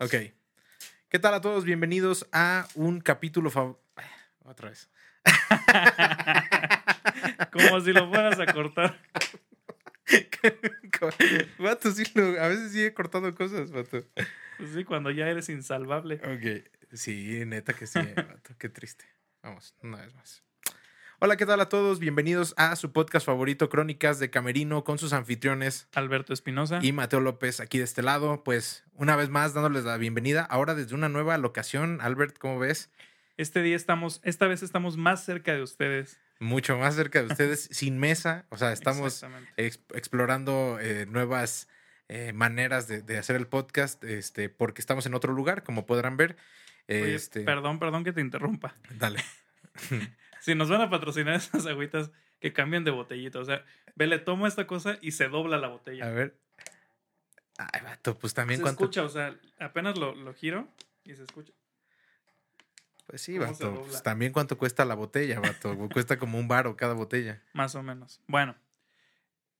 Ok. ¿Qué tal a todos? Bienvenidos a un capítulo fav- Otra vez. Como si lo fueras a cortar. Vato, sí, lo- a veces sigue cortando cosas, vato. Pues sí, cuando ya eres insalvable. Ok. Sí, neta que sí, vato. Qué triste. Vamos, una vez más. Hola, ¿qué tal a todos? Bienvenidos a su podcast favorito, Crónicas de Camerino, con sus anfitriones Alberto Espinosa. y Mateo López aquí de este lado. Pues una vez más dándoles la bienvenida, ahora desde una nueva locación. Albert, ¿cómo ves? Este día estamos, esta vez estamos más cerca de ustedes. Mucho más cerca de ustedes, sin mesa. O sea, estamos explorando eh, nuevas eh, maneras de, de hacer el podcast, este, porque estamos en otro lugar, como podrán ver. Oye, Este, perdón, perdón que te interrumpa. dale. Si nos van a patrocinar esas agüitas que cambian de botellita. O sea, ve, le tomo esta cosa y se dobla la A botella. ver. Ay, vato, pues también se cuánto. escucha, o sea, apenas lo, lo giro y se escucha. Pues sí, vato. Pues también cuánto cuesta la botella, vato. cuesta como un baro cada botella. Más o menos. Bueno,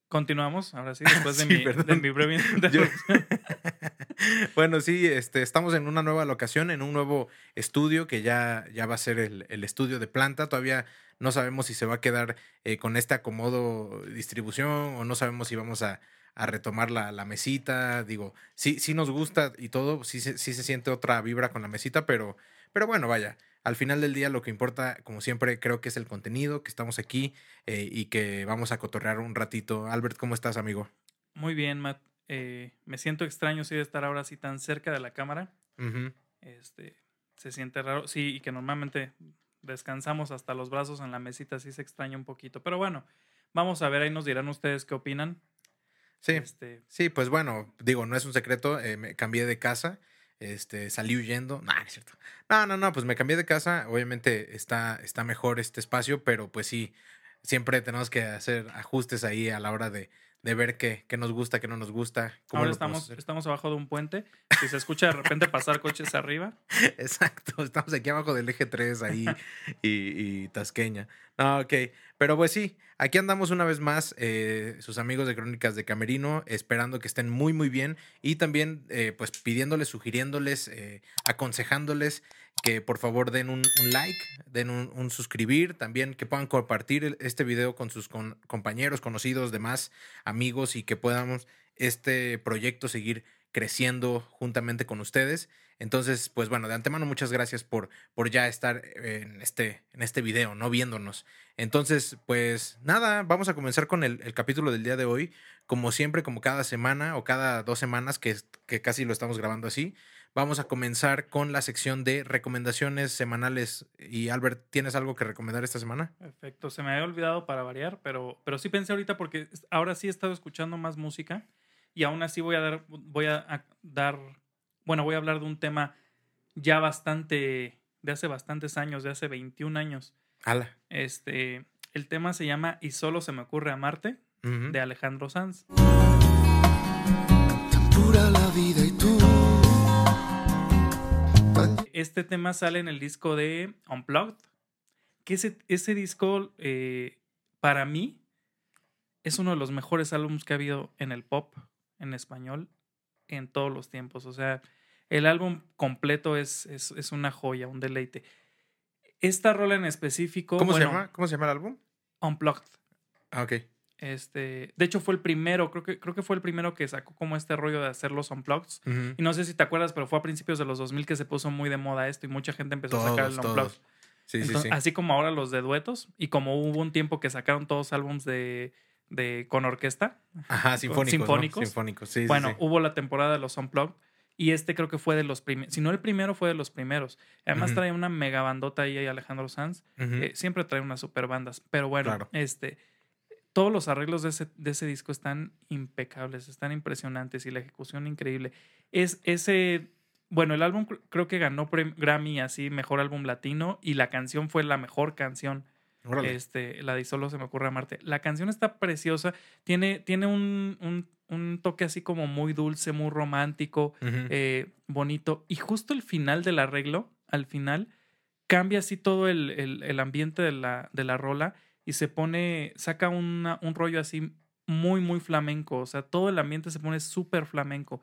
continuamos. Ahora sí, después de, Sí, mi, de mi breve interrupción. bueno, sí, este, estamos en una nueva locación, en un nuevo estudio que ya, ya va a ser el, el estudio de planta. Todavía no sabemos si se va a quedar eh, con este acomodo distribución o no sabemos si vamos a, a retomar la, la mesita. Digo, sí, sí nos gusta y todo, sí, sí se siente otra vibra con la mesita, pero, pero bueno, vaya. Al final del día lo que importa, como siempre, creo que es el contenido, que estamos aquí eh, y que vamos a cotorrear un ratito. Albert, ¿cómo estás, amigo? Muy bien, Matt. Eh, me siento extraño sí de estar ahora así tan cerca de la cámara. Este, se siente raro. Sí, y que normalmente descansamos hasta los brazos en la mesita, sí se extraña un poquito. Pero bueno, vamos a ver, ahí nos dirán ustedes qué opinan. Sí. Este, Sí, pues bueno, digo, no es un secreto, eh, me cambié de casa, este, salí huyendo, no, no es cierto. No, no, no, pues me cambié de casa, obviamente está, está mejor este espacio, pero pues sí, siempre tenemos que hacer ajustes ahí a la hora de, de ver qué, qué nos gusta, qué no nos gusta. cómo ahora estamos, estamos abajo de un puente. Si se escucha de repente pasar coches arriba, Exacto, estamos aquí abajo del eje 3 ahí y, y Tasqueña. No, ok, pero pues sí, aquí andamos una vez más, eh, sus amigos de Crónicas de Camerino, esperando que estén muy, muy bien y también eh, pues pidiéndoles, sugiriéndoles, eh, aconsejándoles que por favor den un, like, den un, suscribir, también que puedan compartir este video con sus compañeros, conocidos, demás amigos y que podamos este proyecto seguir creciendo juntamente con ustedes. Entonces, pues bueno, de antemano muchas gracias por, por ya estar en este, en este video, ¿no? Viéndonos. Entonces, pues nada, vamos a comenzar con el, el capítulo del día de hoy. Como siempre, como cada semana o cada dos semanas, que, que casi lo estamos grabando así, vamos a comenzar con la sección de recomendaciones semanales. Y Albert, ¿tienes algo que recomendar esta semana? perfecto. Se me había olvidado para variar, pero, pero sí pensé ahorita porque ahora sí he estado escuchando más música y aún así voy a dar, voy a, dar, bueno, voy a hablar de un tema ya bastante, de hace bastantes años, de hace 21 años. Ala. Este, el tema se llama Y solo se me ocurre amarte, Ujú. de Alejandro Sanz. Tan pura la vida y tú. Este tema sale en el disco de Unplugged, que ese, ese disco, eh, para mí, es uno de los mejores álbumes que ha habido en el pop en español en todos los tiempos. O sea, el álbum completo es, es, es una joya, un deleite. Esta rola en específico. ¿Cómo se llama? ¿Cómo se llama el álbum? Unplugged. Ah, ok. Este, de hecho, fue el primero, creo que, creo que fue el primero que sacó como este rollo de hacer los unplugged. Ujú. Y no sé si te acuerdas, pero fue a principios de los 2000 que se puso muy de moda esto y mucha gente empezó a sacar el. Sí, sí, sí. Así como ahora los de duetos y como hubo un tiempo que sacaron todos álbums de, de con orquesta. Ajá, sinfónicos. ¿no? sinfónicos. Sinfónicos, sí, bueno, hubo la temporada de los unplugged y este creo que fue de los primeros, si no el primero fue de los primeros. Además trae una mega bandota ahí Alejandro Sanz. Eh, siempre trae unas super bandas, pero bueno, Claro. este todos los arreglos de ese, de ese disco están impecables, están impresionantes y la ejecución increíble. Es ese, bueno, el álbum cr- creo que ganó Grammy así, mejor álbum latino y la canción fue la mejor canción Órale. este, la de Solo se me ocurre amarte. La canción está preciosa, tiene, tiene un, un- un toque así como muy dulce, muy romántico, eh, bonito. Y justo el final del arreglo, al final, cambia así todo el, el- el ambiente de la, de la rola y se pone, saca una- un rollo así muy, muy flamenco. O sea, todo el ambiente se pone súper flamenco.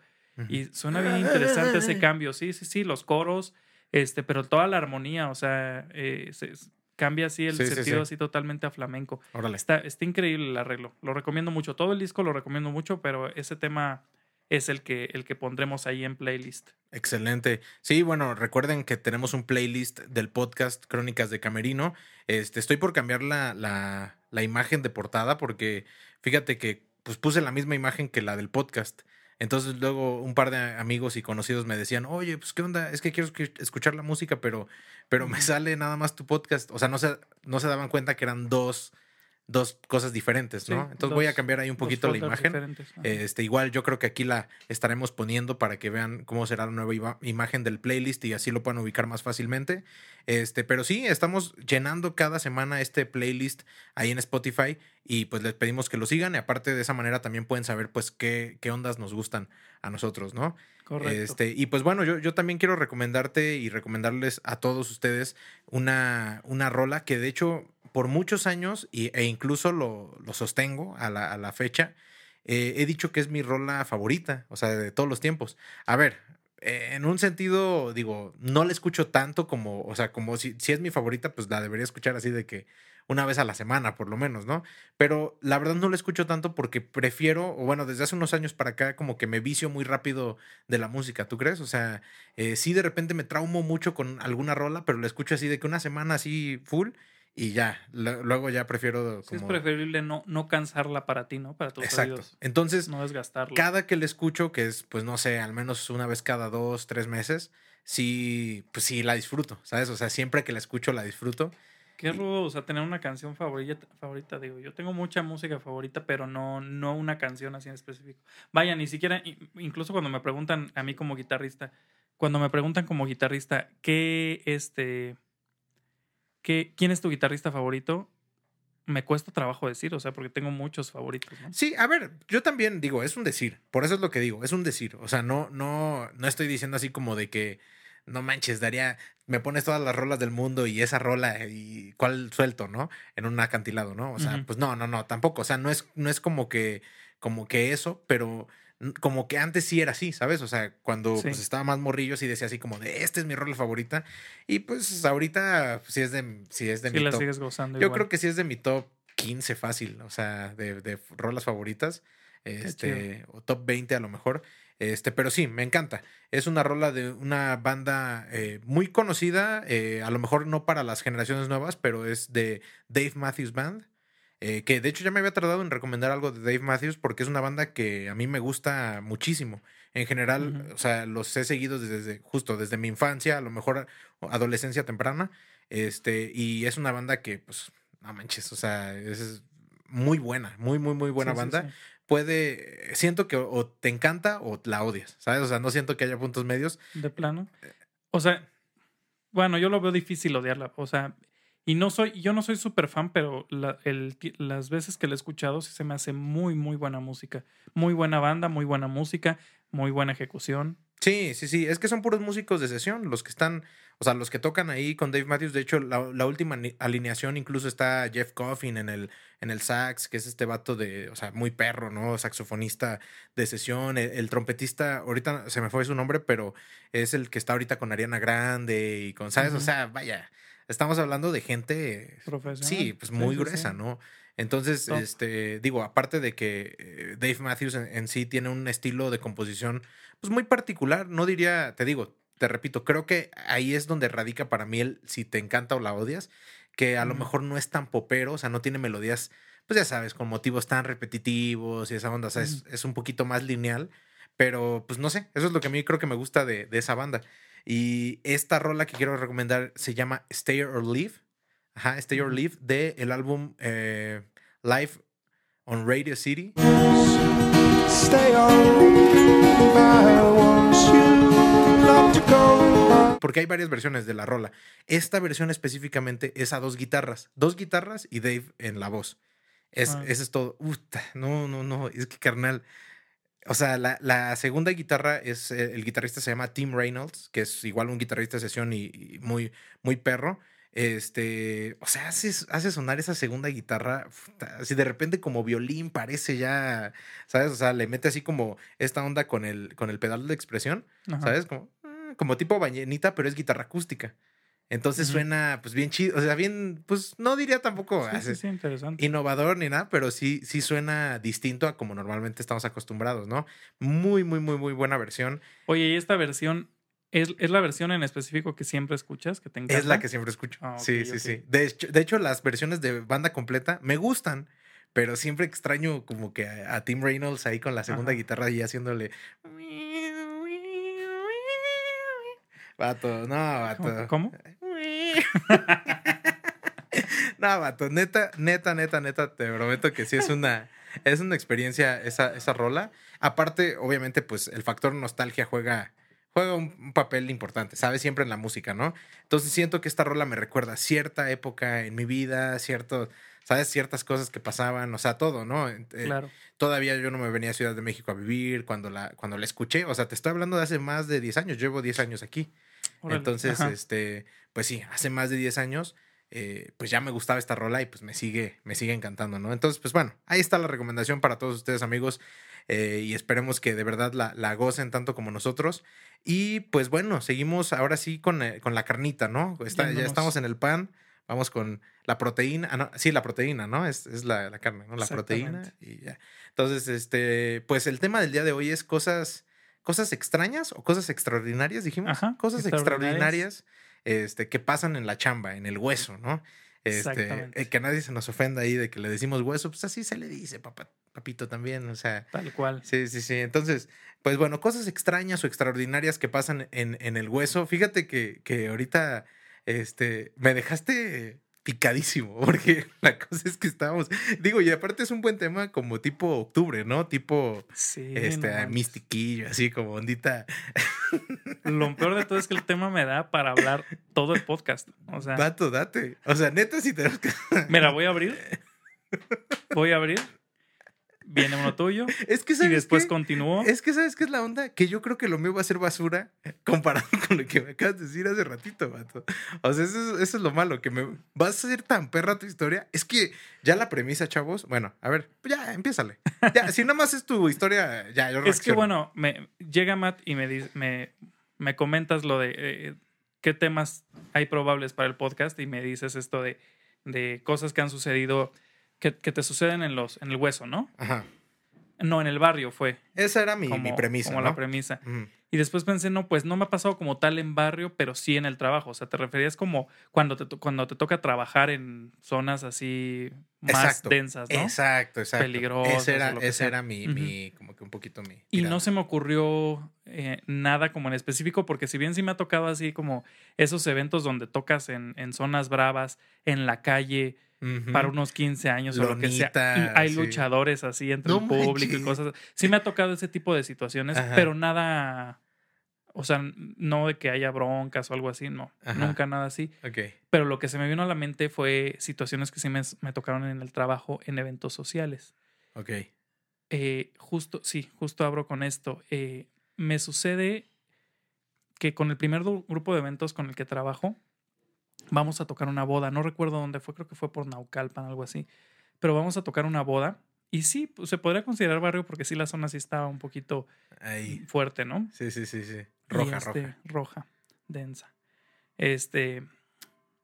Y suena bien interesante ese cambio. Sí, sí, sí, los coros, este, pero toda la armonía, o sea, eh, se- cambia así el Sí, sí, sentido sí. así totalmente a flamenco. Órale. Está, está increíble el arreglo. Lo recomiendo mucho. Todo el disco lo recomiendo mucho, pero ese tema es el que, el que pondremos ahí en playlist. Excelente. Sí, bueno, recuerden que tenemos un playlist del podcast Crónicas de Camerino. Este, estoy por cambiar la, la, la imagen de portada porque fíjate que pues, puse la misma imagen que la del podcast. Entonces luego un par de amigos y conocidos me decían, oye, pues qué onda, es que quiero escu- escuchar la música, pero, pero me sale nada más tu podcast. O sea, no se, no se daban cuenta que eran dos, dos cosas diferentes, Sí, ¿no? Entonces voy a cambiar ahí un poquito la imagen. Este, igual yo creo que aquí la estaremos poniendo para que vean cómo será la nueva imagen del playlist y así lo puedan ubicar más fácilmente. Este, pero sí, estamos llenando cada semana este playlist ahí en Spotify y pues les pedimos que lo sigan y aparte de esa manera también pueden saber pues qué, qué ondas nos gustan a nosotros, ¿no? Este, y pues bueno, yo, yo también quiero recomendarte y recomendarles a todos ustedes una, una rola que de hecho por muchos años y, e incluso lo, lo sostengo a la, a la fecha, eh, he dicho que es mi rola favorita, o sea, de todos los tiempos. A ver, eh, en un sentido, digo, no la escucho tanto como, o sea, como si, si es mi favorita, pues la debería escuchar así de que una vez a la semana, por lo menos, ¿no? Pero la verdad no la escucho tanto porque prefiero, o bueno, desde hace unos años para acá, como que me vicio muy rápido de la música, ¿tú crees? O sea, eh, sí de repente me traumo mucho con alguna rola, pero la escucho así de que una semana así full y ya, lo- luego ya prefiero Sí, es como... preferible no, no cansarla para ti, ¿no? Para tus Exacto. oídos. Entonces, No desgastarla. cada que le escucho, que es, pues no sé, al menos una vez cada dos, tres meses, sí, pues sí la disfruto, ¿sabes? O sea, siempre que la escucho la disfruto. Qué rudo, o sea, tener una canción favorita, favorita, digo, yo tengo mucha música favorita, pero no, no una canción así en específico. Vaya, ni siquiera, incluso cuando me preguntan a mí como guitarrista, cuando me preguntan como guitarrista, ¿qué, este, qué, quién es tu guitarrista favorito? Me cuesta trabajo decir, o sea, porque tengo muchos favoritos, ¿no? Sí, a ver, yo también digo, es un decir, por eso es lo que digo, es un decir. O sea, no, no, no estoy diciendo así como de que, no manches, daría, me pones todas las rolas del mundo y esa rola y cuál suelto, ¿no? En un acantilado, ¿no? O sea, pues no, no, no, tampoco. O sea, no es, no es como que, como que eso, pero como que antes sí era así, ¿sabes? O sea, cuando Sí. pues estaba más morrillo sí decía así como de, esta es mi rola favorita. Y pues ahorita, pues, sí es de, sí es de Si mi la top. sigues gozando Yo igual. creo que sí es de mi top 15 fácil, o sea, de, de rolas favoritas. Este, o top 20 a lo mejor. Este, pero sí, me encanta. Es una rola de una banda eh, muy conocida, eh, a lo mejor no para las generaciones nuevas, pero es de Dave Matthews Band. eh, que de hecho ya me había tardado en recomendar algo de Dave Matthews porque es una banda que a mí me gusta muchísimo. En general, o sea, los he seguido desde justo desde mi infancia, a lo mejor adolescencia temprana. Este, y es una banda que, pues, no manches, o sea, es muy buena, muy, muy, muy buena Sí, sí, banda. sí. Puede, siento que o te encanta o la odias, ¿sabes? O sea, no siento que haya puntos medios. De plano. O sea, bueno, yo lo veo difícil odiarla. O sea, y no soy, yo no soy súper fan, pero la- el ti- las veces que la he escuchado sí se me hace muy, muy buena música. Muy buena banda, muy buena música, muy buena ejecución. Sí, sí, sí, es que son puros músicos de sesión, los que están, o sea, los que tocan ahí con Dave Matthews. De hecho, la, la última alineación incluso está Jeff Coffin en el, en el sax, que es este vato de, o sea, muy perro, ¿no? Saxofonista de sesión. El, el trompetista, ahorita se me fue su nombre, pero es el que está ahorita con Ariana Grande y con, ¿sabes? O sea, vaya, estamos hablando de gente Profesional. Sí, pues muy sí, gruesa, sí. ¿no? Entonces, Top. este, digo, aparte de que eh, Dave Matthews en, en sí tiene un estilo de composición, pues muy particular, no diría, te digo, te repito, creo que ahí es donde radica para mí el si te encanta o la odias, que a lo mejor no es tan popero, o sea, no tiene melodías, pues ya sabes, con motivos tan repetitivos y esa onda, o sea, es, es un poquito más lineal, pero pues no sé, eso es lo que a mí creo que me gusta de, de esa banda. Y esta rola que quiero recomendar se llama Stay or Leave. Ajá, Stay or. Leave de el álbum eh, Live on Radio City. Stay I want you. Porque hay varias versiones de la rola. Esta versión específicamente es a dos guitarras. Dos guitarras y Dave en la voz. Es, Ah. Ese es todo. Uta, no, no, no. Es que carnal. O sea, la, la segunda guitarra es. eh, El guitarrista se llama Tim Reynolds, que es igual un guitarrista de sesión y, y muy, muy perro. Este. O sea, hace, hace sonar esa segunda guitarra. Así de repente, como violín, parece ya. ¿Sabes? O sea, le mete así como esta onda con el, con el pedal de expresión. Ajá. ¿Sabes? Como, como tipo bañenita, pero es guitarra acústica. Entonces suena, pues bien chido. O sea, bien. Pues no diría tampoco. Sí, sí, sí, interesante. innovador ni nada, pero sí, sí suena distinto a como normalmente estamos acostumbrados, ¿no? Muy, muy, muy, muy buena versión. Oye, ¿y esta versión es, es la versión en específico que siempre escuchas? Que te encanta? Es la que siempre escucho. Ah, sí, sí, sí. De hecho, de hecho, las versiones de banda completa me gustan, pero siempre extraño como que a, a Tim Reynolds ahí con la segunda Ajá. guitarra y haciéndole. Vato, no, vato. ¿Cómo? no, vato, neta, neta, neta, neta, te prometo que sí es una, es una experiencia esa, esa rola. Aparte, obviamente, pues el factor nostalgia juega, juega un, un papel importante, ¿sabes? Siempre en la música, ¿no? Entonces siento que esta rola me recuerda cierta época en mi vida, cierto, ¿sabes? Ciertas cosas que pasaban, o sea, todo, ¿no? Eh, Claro. Todavía yo no me venía a Ciudad de México a vivir cuando la, cuando la escuché, o sea, te estoy hablando de hace más de 10 años, llevo 10 años aquí. Entonces, Ajá. este, pues sí, hace más de 10 años, eh, pues ya me gustaba esta rola y pues me sigue, me sigue encantando, ¿no? Entonces, pues bueno, ahí está la recomendación para todos ustedes, amigos, eh, y esperemos que de verdad la, la gocen tanto como nosotros. Y pues bueno, seguimos ahora sí con, eh, con la carnita, ¿no? Está- ya estamos en el pan, vamos con la proteína, ah, no, sí, la proteína, ¿no? Es, es la, la carne, ¿no? La proteína y ya. Entonces, este, pues el tema del día de hoy es cosas, cosas extrañas o cosas extraordinarias, dijimos. Ajá, cosas extraordinarias. este, que pasan en la chamba, en el hueso, ¿no? Este, Exactamente. eh, que nadie se nos ofenda ahí de que le decimos hueso, pues así se le dice, papá, papito también, o sea. Tal cual. Sí, sí, sí. Entonces, pues bueno, cosas extrañas o extraordinarias que pasan en, en el hueso. Fíjate que, que ahorita este, me dejaste picadísimo, porque la cosa es que estábamos, digo, y aparte es un buen tema como tipo octubre, ¿no? Tipo, Sí. este, no mistiquillo, así como ondita. Lo peor de todo es que el tema me da para hablar todo el podcast. O sea, Vato, date. O sea, neta, si tenemos que... mira, voy a abrir. Voy a abrir. Viene uno tuyo. Es que, Y ¿sabes después qué? continúo. Es que, ¿sabes qué es la onda? Que yo creo que lo mío va a ser basura comparado con lo que me acabas de decir hace ratito, vato. O sea, eso, es- eso es lo malo, que me vas a ser tan perra tu historia. Es que ya la premisa, chavos. Bueno, a ver, ya, empiézale. Ya, si nada más es tu historia, ya, yo Es que reacciono. bueno, me, llega Matt y me, dice- me, me comentas lo de eh, qué temas hay probables para el podcast y me dices esto de, de cosas que han sucedido, que, que te suceden en, los, en el hueso, ¿no? Ajá. No, en el barrio fue Esa era mi, como, mi premisa, como ¿no? la premisa. Y después pensé, no, pues no me ha pasado como tal en barrio, pero sí en el trabajo. O sea, te referías como cuando te, cuando te toca trabajar en zonas así más Exacto, densas, ¿no? Exacto, exacto. Peligrosas Ese era, ese sea. era mi, mi, como que un poquito mi. Y tirada. no se me ocurrió eh, nada como en específico, porque si bien sí me ha tocado así como esos eventos donde tocas en, en zonas bravas, en la calle, Para unos 15 años o lo que sea, y hay sí. luchadores así entre No el público y cosas. Sí me ha tocado ese tipo de situaciones, Ajá. pero nada, o sea, no de que haya broncas o algo así, no, Ajá. nunca nada así. Ok. Pero lo que se me vino a la mente fue situaciones que sí me, me tocaron en el trabajo, en eventos sociales. Ok. Eh, justo, sí, justo abro con esto. Eh, me sucede que con el primer grupo de eventos con el que trabajo, vamos a tocar una boda. No recuerdo dónde fue, creo que fue por Naucalpan, algo así. Pero vamos a tocar una boda. Y sí, pues, se podría considerar barrio porque sí la zona sí estaba un poquito Ahí. fuerte, ¿no? Sí, sí, sí, sí. Roja, este, roja. Roja, densa. Este.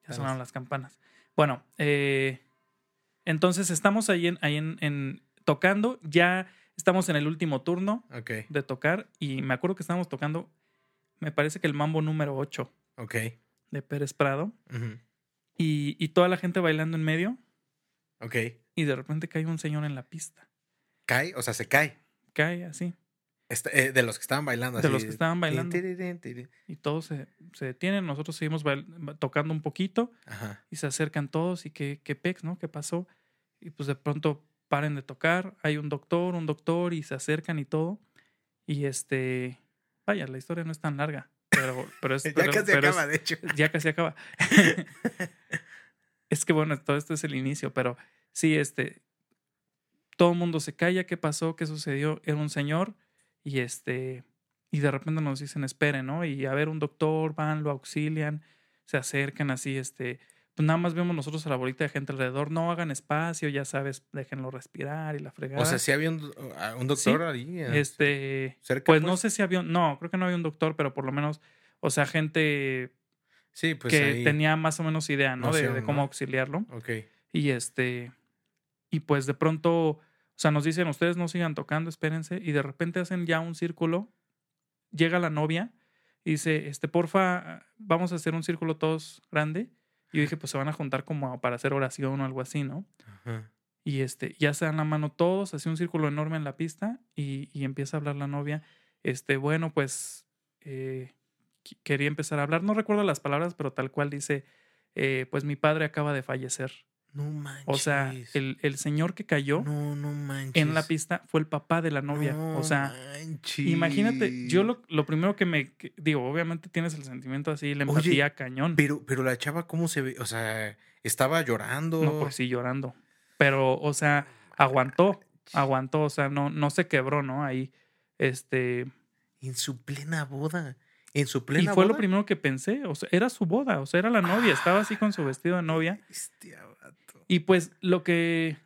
Ya sonaron las campanas. Bueno, eh, entonces estamos ahí, en, ahí en, en- tocando. Ya estamos en el último turno de tocar. Y me acuerdo que estábamos tocando. Me parece que el mambo número 8 ok. De Pérez Prado. Y, y toda la gente bailando en medio. Ok. Y de repente cae un señor en la pista. Cae, o sea, se cae. Cae así. Está- eh, de los que estaban bailando. De así, los que estaban bailando. Y todos se, se detienen. Nosotros seguimos tocando un poquito. Ajá. y se acercan todos y que, que pex, ¿no? ¿Qué pasó? Y pues de pronto paren de tocar, hay un doctor, un doctor y se acercan y todo. Y este, vaya, la historia no es tan larga, pero, pero es... Ya pero- casi pero es- acaba, de hecho. ya casi acaba. es que bueno, todo esto es el inicio, pero sí, este, todo el mundo se calla, ¿qué pasó? ¿Qué sucedió? Era un señor Y este, y de repente nos dicen, esperen, ¿no? Y a ver, un doctor, van, lo auxilian, se acercan así, este, pues nada más vemos nosotros a la bolita de gente alrededor, no hagan espacio, ya sabes, déjenlo respirar y la fregada. O sea, sí había un, ah, un doctor ahí. eh, este, cerca, pues no sé si había, no, creo que no había un doctor, pero por lo menos, o sea, gente Sí, pues que ahí. tenía más o menos idea, ¿no? de, cómo ¿no? auxiliarlo. Ok. Y este, y pues de pronto, o sea, nos dicen, ustedes no sigan tocando, espérense, y de repente hacen ya un círculo, llega la novia y dice, este, porfa, vamos a hacer un círculo todos grande. Y yo dije, pues se van a juntar como para hacer oración o algo así, ¿no? Ajá. Y este, ya se dan la mano todos, hace un círculo enorme en la pista y, y empieza a hablar la novia. Este, bueno, pues eh, qu- quería empezar a hablar. No recuerdo las palabras, pero tal cual dice, eh, pues mi padre acaba de fallecer. No manches. O sea, el, el señor que cayó No, no manches. en la pista fue el papá de la novia. No o sea, manches. imagínate, yo lo, lo primero que me que- digo, obviamente tienes el sentimiento así, la Oye, empatía cañón. Pero, pero la chava, ¿cómo se ve? O sea, estaba llorando. No, pues sí, llorando. Pero, o sea, aguantó, aguantó, o sea, no, no se quebró, ¿no? Ahí, este, En su plena boda. En su y plena fue lo boda. primero que pensé, o sea, era su boda, o sea, era la novia, estaba así con su vestido de novia. Hostia. Y pues lo que,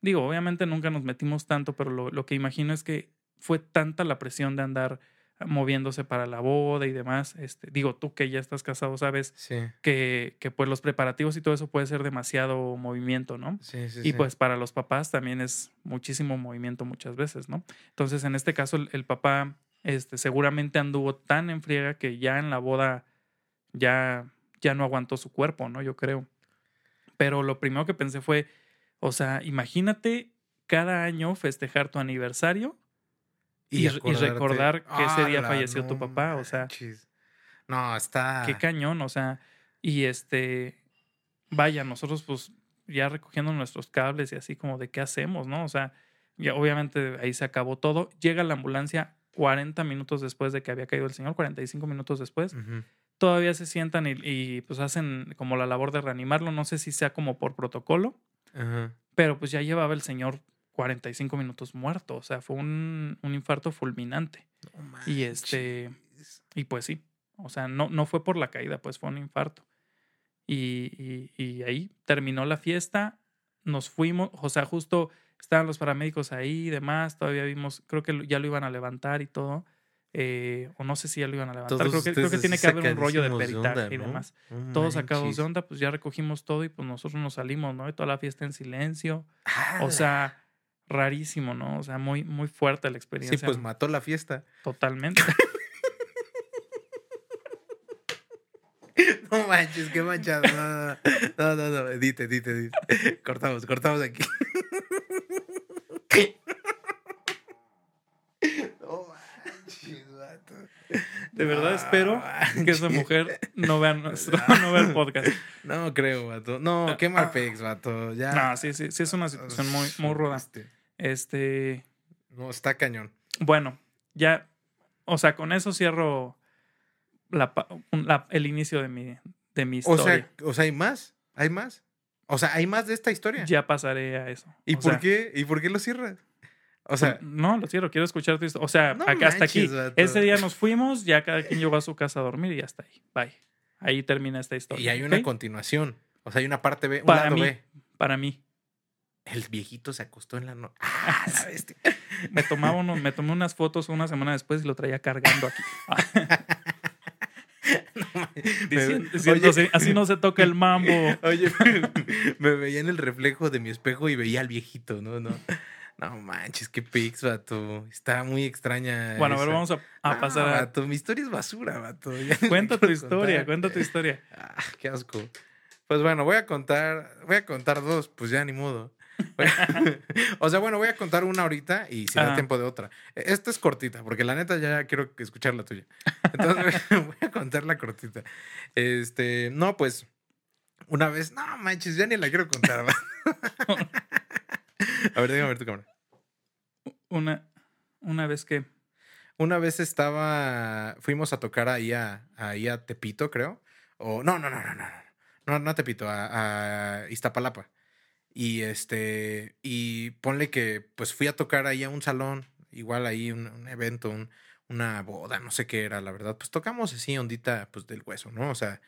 digo, obviamente nunca nos metimos tanto, pero lo, lo que imagino es que fue tanta la presión de andar moviéndose para la boda y demás. Este, digo, tú que ya estás casado, sabes Sí, que, que pues los preparativos y todo eso puede ser demasiado movimiento, ¿no? sí, sí. Y pues para los papás también es muchísimo movimiento muchas veces, ¿no? Entonces, en este caso, el, el papá este, seguramente anduvo tan en friega que ya en la boda ya, ya no aguantó su cuerpo, ¿no? Yo creo. Pero lo primero que pensé fue, o sea, imagínate cada año festejar tu aniversario y- recordar que ese día ¡Hala, falleció tu papá, o sea. No, está. Qué cañón, o sea, y este, vaya, nosotros pues ya recogiendo nuestros cables y así como de qué hacemos, ¿no? O sea, ya obviamente ahí se acabó todo. Llega la ambulancia 40 minutos después de que había caído el señor, 45 minutos después. Todavía se sientan y, y, pues hacen como la labor de reanimarlo. No sé si sea como por protocolo, Ajá. pero pues ya llevaba el señor 45 minutos muerto. O sea, fue un, un infarto fulminante. Y este, y pues sí, o sea, no, no fue por la caída, pues fue un infarto. Y, y, y ahí terminó la fiesta, nos fuimos, o sea, justo estaban los paramédicos ahí y demás, todavía vimos, creo que ya lo iban a levantar y todo, eh, o no sé si ya lo iban a levantar, Todos creo que, creo que ustedes tiene que haber un rollo de peritaje onda, y ¿no? demás. No Todos sacados de onda, pues ya recogimos todo y pues nosotros nos salimos, ¿no? Y toda la fiesta en silencio, o sea, rarísimo, ¿no? O sea, muy, muy fuerte la Sí, experiencia. pues mató la fiesta. Totalmente. No manches, qué manchado. No, no, no, no, edite, edite, edite. Cortamos, cortamos aquí. No manches, vato. De verdad No espero que esa mujer no vea nuestro, no vea el podcast. No creo, vato. No, qué mal pex, vato. Ya. No, sí, sí, sí es una situación muy, muy ruda. Este, No, está cañón. bueno, ya, o sea, con eso cierro la, la- el inicio de mi, de mi O historia. sea, o sea, ¿hay más? ¿Hay más? O sea, ¿hay más de esta historia? ya pasaré a eso. ¿Y O por sea, qué? ¿Y por qué lo cierras? O sea, no, lo cierro, quiero escuchar tu historia. O sea, No acá, hasta aquí. vato. Ese día nos fuimos, ya cada quien llegó a su casa a dormir y ya está ahí. Bye. Ahí termina esta historia. y hay una continuación. O sea, hay una parte B, un Para lado mí. B. Para mí. El viejito se acostó en la noche. ¡Ah! Me, tomaba uno- me tomé unas fotos una semana después y lo traía cargando aquí. Diciendo- diciendo así, así no se toca el mambo. Oye, me veía en el reflejo de mi espejo y veía al viejito, ¿no? No, no manches, qué pix, vato. Está muy extraña. Bueno, a ver, vamos a, a No, pasar a... vato, mi historia es basura, vato. Ya Cuenta tu historia, contar. cuenta tu historia. Ah, qué asco. Pues bueno, voy a contar, voy a contar dos, pues ya ni modo. o sea, bueno, voy a contar una ahorita y si da Ajá. tiempo de otra. Esta es cortita, porque la neta ya quiero escuchar la tuya. Entonces voy a contar la cortita. Este, no, pues, una vez, no manches, ya ni la quiero contar. a ver, déjame ver tu cámara. Una, una vez que... Una vez estaba, fuimos a tocar ahí a, ahí a Tepito, creo. O no, no, no, no, no, no, no a Tepito, a, a Iztapalapa. Y este, y ponle que pues fui a tocar ahí a un salón igual ahí un, un evento, un- una boda, no sé qué era, la verdad. Pues tocamos así ondita pues del hueso, ¿no? O sea,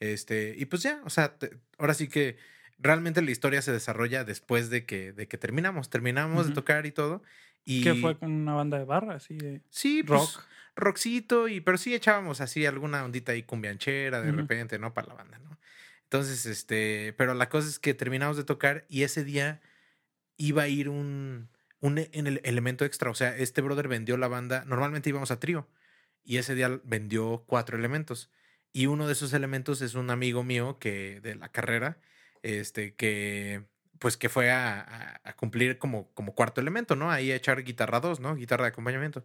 este, y pues ya, o sea, te- ahora sí que realmente la historia se desarrolla después de que, de que terminamos, terminamos de tocar y todo. Y Que fue con una banda de barra, así de Sí, pues, rock. rockcito, y, pero sí echábamos así alguna ondita ahí cumbianchera de repente, ¿no? Para la banda, ¿no? Entonces, este, pero la cosa es que terminamos de tocar y ese día iba a ir un, un e- en el elemento extra. O sea, este brother vendió la banda, normalmente íbamos a trío, y ese día vendió cuatro elementos. Y uno de esos elementos es un amigo mío que de la carrera, este, que pues que fue a, a- cumplir como, como cuarto elemento, ¿no? Ahí a echar guitarra dos, ¿no? Guitarra de acompañamiento.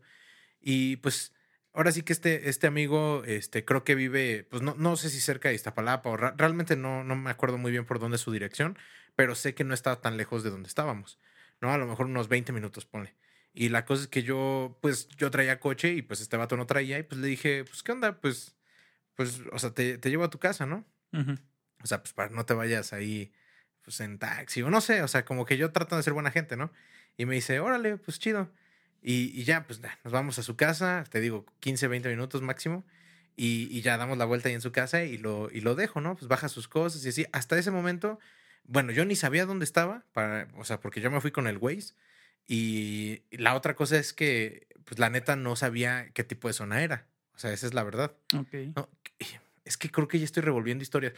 Y pues ahora sí que este, este amigo, este, creo que vive, pues no, no sé si cerca de Iztapalapa o realmente no, no me acuerdo muy bien por dónde es su dirección, pero sé que no estaba tan lejos de donde estábamos, ¿no? A lo mejor unos 20 minutos, ponle. Y la cosa es que yo, pues yo traía coche y pues este vato no traía y pues le dije, pues ¿qué onda? Pues, pues, o sea, te, te llevo a tu casa, ¿no? Ujú. O sea, pues para no te vayas ahí pues en taxi o no sé, o sea, como que yo trato de ser buena gente, ¿no? Y me dice, órale, pues chido. Y, y ya, pues nah, nos vamos a su casa, te digo, 15, 20 minutos máximo. Y, y ya damos la vuelta ahí en su casa y lo, y lo dejo, ¿no? Pues baja sus cosas y así. Hasta ese momento, bueno, yo ni sabía dónde estaba, para, o sea, porque yo me fui con el Waze. Y la otra cosa es que, pues la neta no sabía qué tipo de zona era. O sea, esa es la verdad. Ok. No, es que creo que ya estoy revolviendo historias.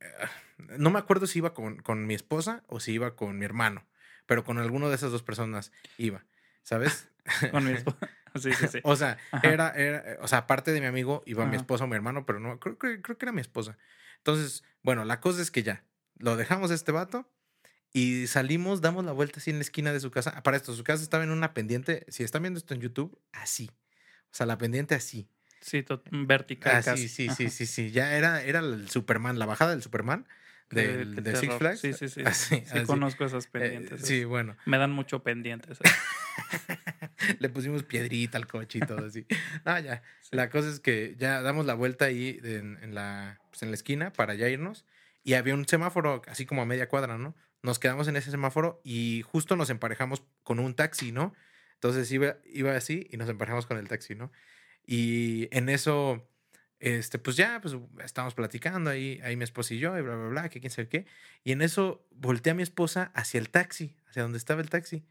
Eh, No me acuerdo si iba con, con mi esposa o si iba con mi hermano, pero con alguno de esas dos personas iba, ¿sabes? Con mi esposa. Sí, sí, sí. O sea, Ajá. era, era, o sea, aparte de mi amigo, iba mi esposa o mi hermano, pero no, creo, que creo que era mi esposa. Entonces, bueno, la cosa es que ya, lo dejamos a este vato y salimos, damos la vuelta así en la esquina de su casa. Para esto, su casa estaba en una pendiente, si están viendo esto en YouTube, así. O sea, la pendiente así. Sí, to- vertical Ah, sí, casi. sí, Ajá. sí, sí, sí. Ya era, era el Superman, la bajada del Superman qué de Six. Flags. Sí, sí, sí. Así, sí así. conozco esas Eh, pendientes. sí, bueno. Me dan mucho pendientes. Le pusimos piedrita al coche y todo así. No, ya. Sí. La cosa es que ya damos la vuelta ahí en, en la, pues, en la esquina para ya irnos. Y había un semáforo así como a media cuadra, ¿no? Nos quedamos en ese semáforo y justo nos emparejamos con un taxi, ¿no? Entonces iba, iba así y nos emparejamos con el taxi, ¿no? Y en eso, este, pues ya, pues estábamos platicando ahí, ahí mi esposa y yo, y bla, bla, bla, que quién sabe qué. Y en eso voltea mi esposa hacia el taxi, hacia donde estaba el taxi.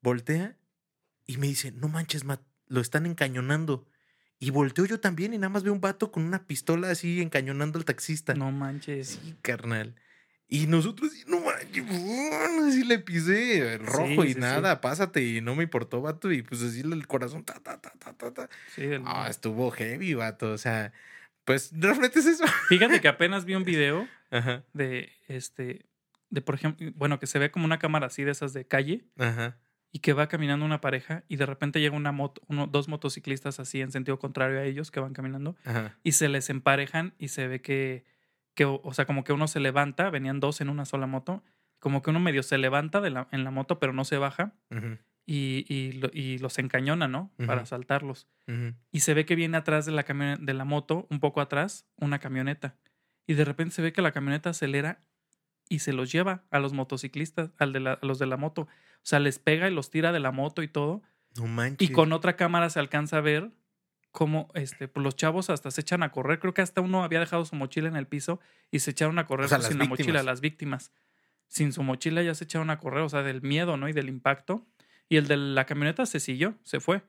Voltea y me dice, no manches, Matt, lo están encañonando. Y volteo yo también y nada más veo un vato con una pistola así encañonando al taxista. No manches. Sí, carnal. Y nosotros, no manches, así le pisé el rojo Sí, y sí, sí. nada, pásate. Y no me importó, vato. Y pues así el corazón, ta, ta, ta, ta, ta, Ah, estuvo heavy, vato. O sea, pues realmente es eso. Fíjate que apenas vi un video Ajá, de este. De por ejemplo, bueno, que se ve como una cámara así de esas de calle ajá. y que va caminando una pareja y de repente llega una moto, uno, dos motociclistas así en sentido contrario a ellos que van caminando Ajá. y se les emparejan y se ve que, que o sea, como que uno se levanta, venían dos en una sola moto, como que uno medio se levanta de la, en la moto pero no se baja y, y, lo- y los encañona, ¿no? Para asaltarlos. Y se ve que viene atrás de la, de la moto, un poco atrás, una camioneta. Y de repente se ve que la camioneta acelera y se los lleva a los motociclistas, al de la- a los de la moto. O sea, les pega y los tira de la moto y todo. No manches. Y con otra cámara se alcanza a ver cómo este, pues los chavos hasta se echan a correr. Creo que hasta uno había dejado su mochila en el piso y se echaron a correr sea, pues, sin la mochila, las víctimas. Sin su mochila ya se echaron a correr, o sea, del miedo, ¿no? Y del impacto. Y el de la camioneta se siguió, se fue.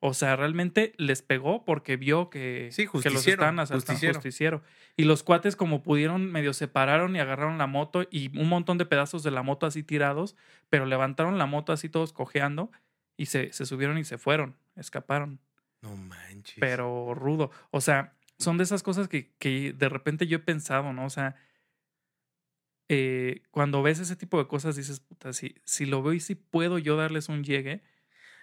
O sea, realmente les pegó porque vio que, Sí, que los estaban asaltando. Justiciero. Y los cuates, como pudieron, medio separaron y agarraron la moto y un montón de pedazos de la moto así tirados, pero levantaron la moto así todos cojeando y se, se subieron y se fueron, escaparon. No manches. Pero rudo. O sea, son de esas cosas que, que de repente yo he pensado, ¿no? O sea, eh, cuando ves ese tipo de cosas dices, puta, si, si lo veo y si puedo yo darles un llegue,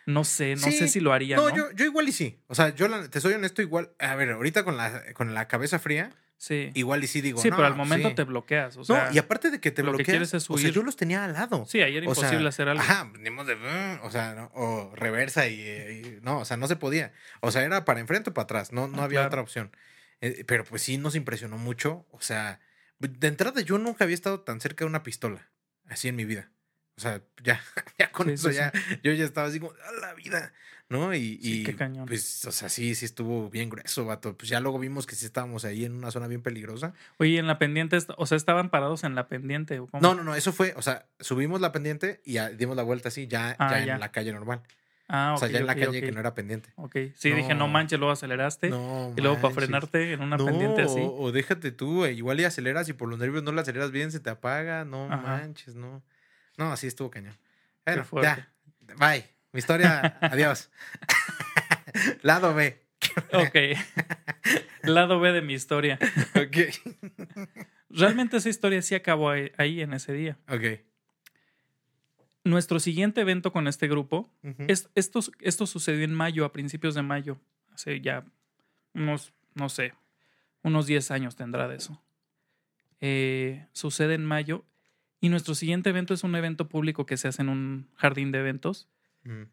no sé, no sé si lo haría, No, ¿no? yo, yo igual y sí. O sea, yo te soy honesto, igual. A ver, ahorita con la, con la cabeza fría, Sí. igual y sí digo. sí, no, pero al momento sí. te bloqueas. O sea, no, y aparte de que te lo que bloqueas, quieres es o sea, huir. yo los tenía al lado. sí, ahí era O sea, imposible hacer algo. Ajá, venimos de. "Mm", O sea, ¿no? o reversa y, y- No, o sea, no se podía. O sea, era para enfrente o para atrás. No, no Ah, había claro. otra opción. Eh, pero pues sí nos impresionó mucho. O sea, de entrada yo nunca había estado tan cerca de una pistola. Así en mi vida. O sea, ya, ya con Sí, eso sí, ya, yo ya estaba así como, a la vida, ¿no? Y, Sí, y, qué cañón. pues, o sea, sí, sí estuvo bien grueso, vato. Pues ya luego vimos que sí estábamos ahí en una zona bien peligrosa. Oye, en la pendiente, o sea, estaban parados en la pendiente. ¿o cómo? No, no, no, eso fue, o sea, subimos la pendiente y ya dimos la vuelta así, ya, Ah, ya ya. en la calle normal. Ah, o sea, ya en la calle que no era pendiente. Ok, sí, dije, no manches, luego aceleraste. No, y luego para frenarte en una no, pendiente así. O, o déjate tú, igual y aceleras y por los nervios no la aceleras bien, se te apaga. No Ajá. manches, no. No, así estuvo cañón. Bueno, ya. Bye. Mi historia, adiós. Lado B. Ok. Lado B de mi historia. Ok. Realmente esa historia sí acabó ahí, ahí en ese día. Ok. Nuestro siguiente evento con este grupo, es- esto, esto sucedió en mayo, a principios de mayo. Hace ya unos, no sé, unos 10 años tendrá de eso. Eh, sucede en mayo. Y nuestro siguiente evento es un evento público que se hace en un jardín de eventos. Mm.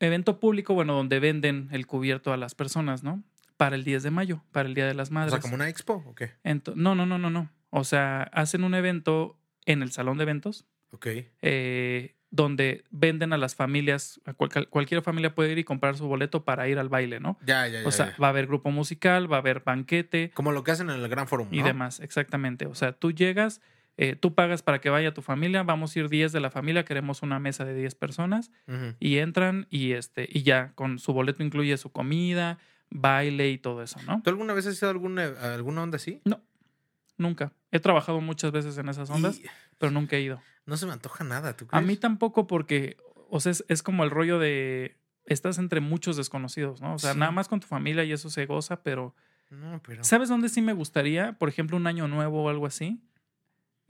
Evento público, bueno, donde venden el cubierto a las personas, ¿no? Para el 10 de mayo, para el Día de las O Madres. sea, como una expo, ¿o qué? Ento- no, no, no, no, no. O sea, hacen un evento en el salón de eventos Ok. eh, donde venden a las familias, a cual- cualquier familia puede ir y comprar su boleto para ir al baile, ¿no? Ya, ya, ya. O sea, ya. va a haber grupo musical, va a haber banquete Como lo que hacen en el Gran Forum, y ¿no? demás, exactamente. O sea, tú llegas, eh, tú pagas para que vaya tu familia, vamos a ir 10 de la familia, queremos una mesa de 10 personas y entran y este y ya con su boleto incluye su comida, baile y todo eso, ¿no? ¿Tú alguna vez has ido a alguna, a alguna onda así? Nunca. He trabajado muchas veces en esas ondas, Y pero nunca he ido. no se me antoja nada, ¿tú A crees? mí tampoco porque, o sea, es, es como el rollo de estás entre muchos desconocidos, ¿no? O sea, Sí. nada más con tu familia y eso se goza, pero No, pero... ¿sabes dónde sí me gustaría? Por ejemplo, un año nuevo o algo así,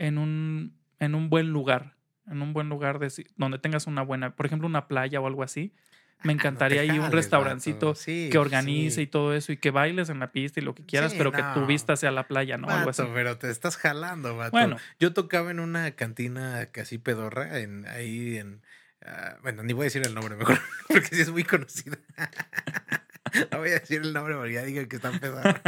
en un en un buen lugar, en un buen lugar de, donde tengas una buena, por ejemplo, una playa o algo así. Me Ah, encantaría ir a un restaurancito. Sí, que organice sí. y todo eso y que bailes en la pista y lo que quieras, Sí, pero que tu vista sea la playa, ¿no? Algo así. Pero te estás jalando, vato. Bueno. Yo tocaba en una cantina casi pedorra, en, ahí en... ah, bueno, ni voy a decir el nombre mejor, porque sí es muy conocida. no voy a decir el nombre porque ya digan que están pedorra.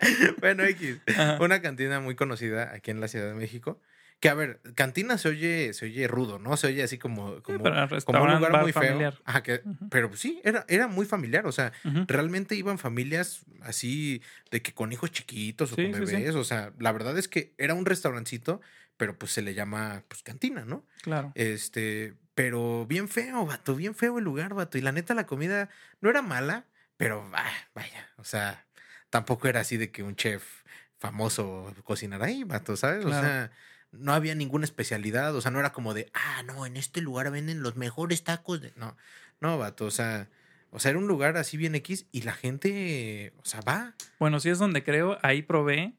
bueno, X. Ajá. Una cantina muy conocida aquí en la Ciudad de México. Que a ver, cantina se oye, se oye rudo, ¿no? Se oye así como, como, pero como un lugar muy feo. familiar. Ajá, que, Ujú. pero sí, era, era muy familiar. O sea, Ujú. realmente iban familias así de que con hijos chiquitos o Sí, con sí, sí. bebés. O sea, la verdad es que era un restaurancito, pero pues se le llama pues cantina, ¿no? Claro. Este, pero bien feo, vato, bien feo el lugar, vato. Y la neta, la comida no era mala, pero ah, vaya, o sea, tampoco era así de que un chef famoso cocinara ahí, vato, ¿sabes? O sea, no había ninguna especialidad, o sea, no era como de, ah, no, en este lugar venden los mejores tacos. De... No, no, vato, o sea, o sea, era un lugar así bien X y la gente, o sea, va. Bueno, si es donde creo, ahí probé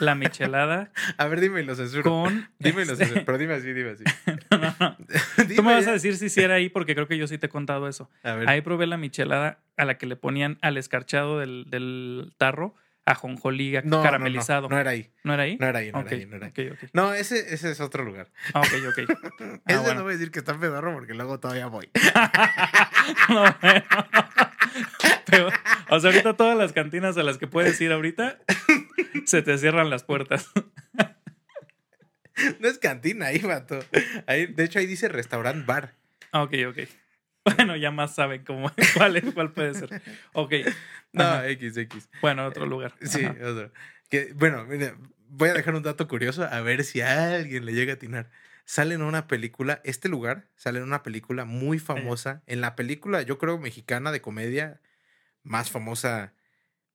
la michelada A ver, dime lo censuro. con. Dime lo este, censuro, pero dime así, dime así. no, no, no. Tú me vas ya. a decir si sí era ahí porque creo que yo sí te he contado eso. A ver. Ahí probé la michelada a la que le ponían al escarchado del, del tarro ajonjolí No, no, no, caramelizado. No, era ahí. ¿No era ahí? No era ahí, no era ahí, no era ahí. ok, ok. No, ese, ese es otro lugar. Ah, ok, ok. ese Ah, no bueno. voy a decir que está pedorro porque luego todavía voy. No, bueno. O sea, ahorita todas las cantinas a las que puedes ir ahorita se te cierran las puertas. No es cantina ahí, vato. Ahí, de hecho, ahí dice restaurant bar. Ah, ok, ok. Bueno, ya más saben cómo, cuál, es, cuál puede ser. Ok. No, Ajá. X, X. Bueno, otro lugar. Sí, otro. Que, bueno, mira, voy a dejar un dato curioso a ver si a alguien le llega a atinar. Sale en una película, este lugar sale en una película muy famosa. En la película, yo creo, mexicana de comedia más famosa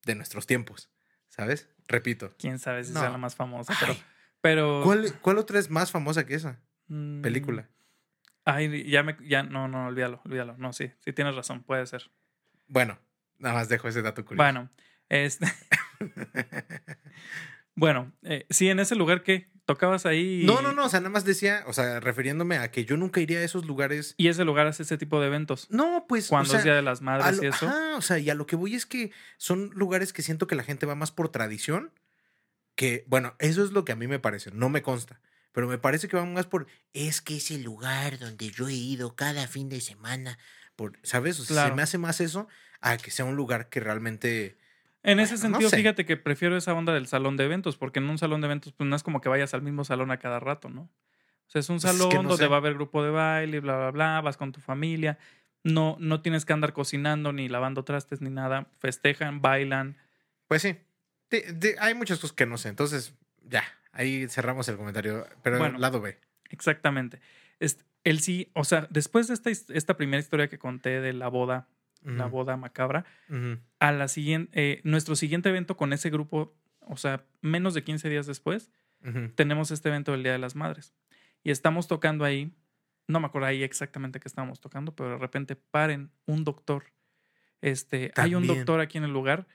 de nuestros tiempos. ¿Sabes? Repito. Quién sabe si No. sea la más famosa, pero. Pero ¿Cuál, ¿Cuál otra es más famosa que esa mm, película? Ay, ya me. Ya, no, no, olvídalo, olvídalo. No, sí, sí tienes razón, puede ser. Bueno, nada más dejo ese dato curioso. Bueno, este. bueno, eh, sí, en ese lugar que tocabas ahí. y- No, no, no, o sea, nada más decía, o sea, refiriéndome a que yo nunca iría a esos lugares. Y ese lugar hace ese tipo de eventos. No, pues. o Cuando sea, es Día de las Madres lo- y eso. Ajá, o sea, y a lo que voy es que son lugares que siento que la gente va más por tradición. Que, bueno, eso es lo que a mí me parece, no me consta. Pero me parece que van más por. Es que es el lugar donde yo he ido cada fin de semana. Por, ¿Sabes? O sea, se me hace más eso a que sea un lugar que realmente. En ese no sentido, sé. fíjate que prefiero esa onda del salón de eventos, porque en un salón de eventos, pues no es como que vayas al mismo salón a cada rato, ¿no? O sea, es un Pues es que salón no donde sé. va a haber grupo de baile, bla, bla, bla, vas con tu familia. No, no tienes que andar cocinando ni lavando trastes ni nada. Festejan, bailan. Pues sí. Hay muchas cosas que no sé. Entonces, ya. Ahí cerramos el comentario. Pero Bueno. lado B. Exactamente. Este, él sí, o sea, después de esta, esta primera historia que conté de la boda, la boda macabra, a la siguiente, eh, nuestro siguiente evento con ese grupo, o sea, menos de 15 días después, tenemos este evento del Día de las Madres. Y estamos tocando ahí, no me acuerdo ahí exactamente qué estábamos tocando, pero de repente paren un doctor. Este, hay un doctor aquí en el lugar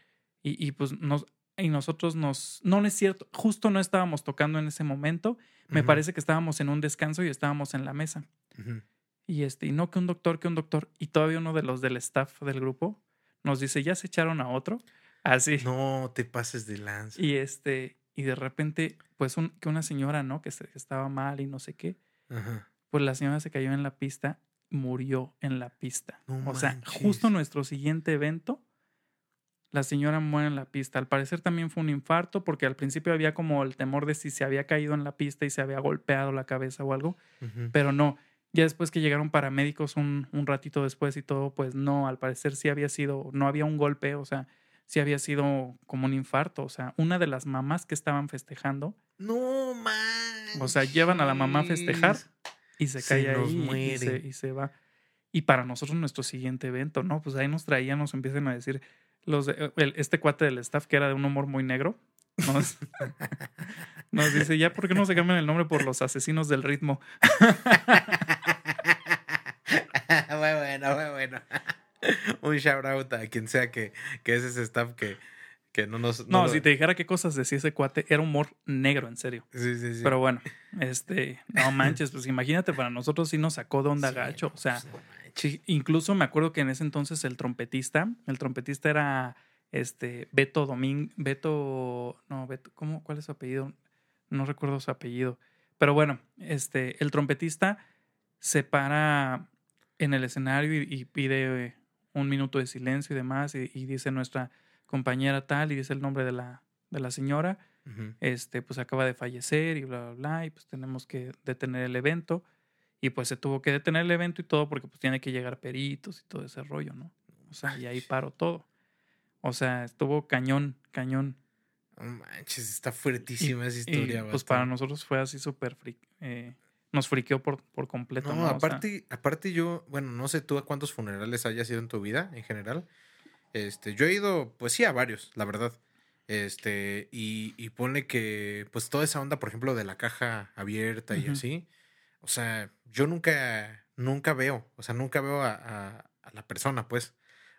y, y pues nos, y nosotros nos, no, no es cierto, justo no estábamos tocando en ese momento, me parece que estábamos en un descanso y estábamos en la mesa. ujú. Y este, y no que un doctor, que un doctor, y todavía uno de los del staff del grupo nos dice, ya se echaron a otro, así. No te pases de lanza. Y este, y de repente, pues un- que una señora, ¿no? Que, se- que estaba mal y no sé qué, Ajá. pues la señora se cayó en la pista, murió en la pista. No o sea, justo nuestro siguiente evento, la señora muere en la pista. Al parecer también fue un infarto, porque al principio había como el temor de si se había caído en la pista y se había golpeado la cabeza o algo, pero no. Ya después que llegaron paramédicos un, un ratito después y todo, pues no, al parecer sí había sido, no había un golpe, o sea, sí había sido como un infarto. O sea, una de las mamás que estaban festejando, No man. o sea, llevan a la mamá a festejar y se Se cae ahí y- se, y se va. Y para nosotros nuestro siguiente evento, ¿no? Pues ahí nos traían, nos empiezan a decir, los de- el- este cuate del staff que era de un humor muy negro, nos, nos dice, ya, ¿por qué no se cambian el nombre por los asesinos del ritmo? muy bueno, muy bueno. Un shout out a quien sea que, que es ese staff que, que no nos. No, si te dijera qué cosas decía ese cuate, era humor negro, en serio. Sí, sí, sí. Pero bueno, este, no manches, pues imagínate, para nosotros sí nos sacó de onda Sí, gacho. no, O sea, pues, sí, incluso me acuerdo que en ese entonces el trompetista, el trompetista era este Beto Domín, Beto, no, Beto, ¿cómo, cuál es su apellido? No recuerdo su apellido. Pero bueno, este, el trompetista se para en el escenario y, y pide eh, un minuto de silencio y demás, y, y dice nuestra compañera tal, y dice el nombre de la, de la señora este, pues acaba de fallecer y bla, bla, bla, y pues tenemos que detener el evento. Y pues se tuvo que detener el evento y todo porque pues tiene que llegar peritos y todo ese rollo, ¿no? O sea, y ahí paró todo. O sea, estuvo cañón, cañón. No manches, está fuertísima esa Y historia. pues vato. para nosotros fue así súper eh, nos friqueó por, por completo, No, ¿no? O sea, aparte, aparte yo, bueno, no sé tú a cuántos funerales hayas ido en tu vida en general. Este, yo he ido, pues sí, a varios, la verdad. Este, y, y pone que, pues toda esa onda, por ejemplo, de la caja abierta y Ujú. así. O sea, yo nunca, nunca veo, o sea, nunca veo a, a- a la persona, pues.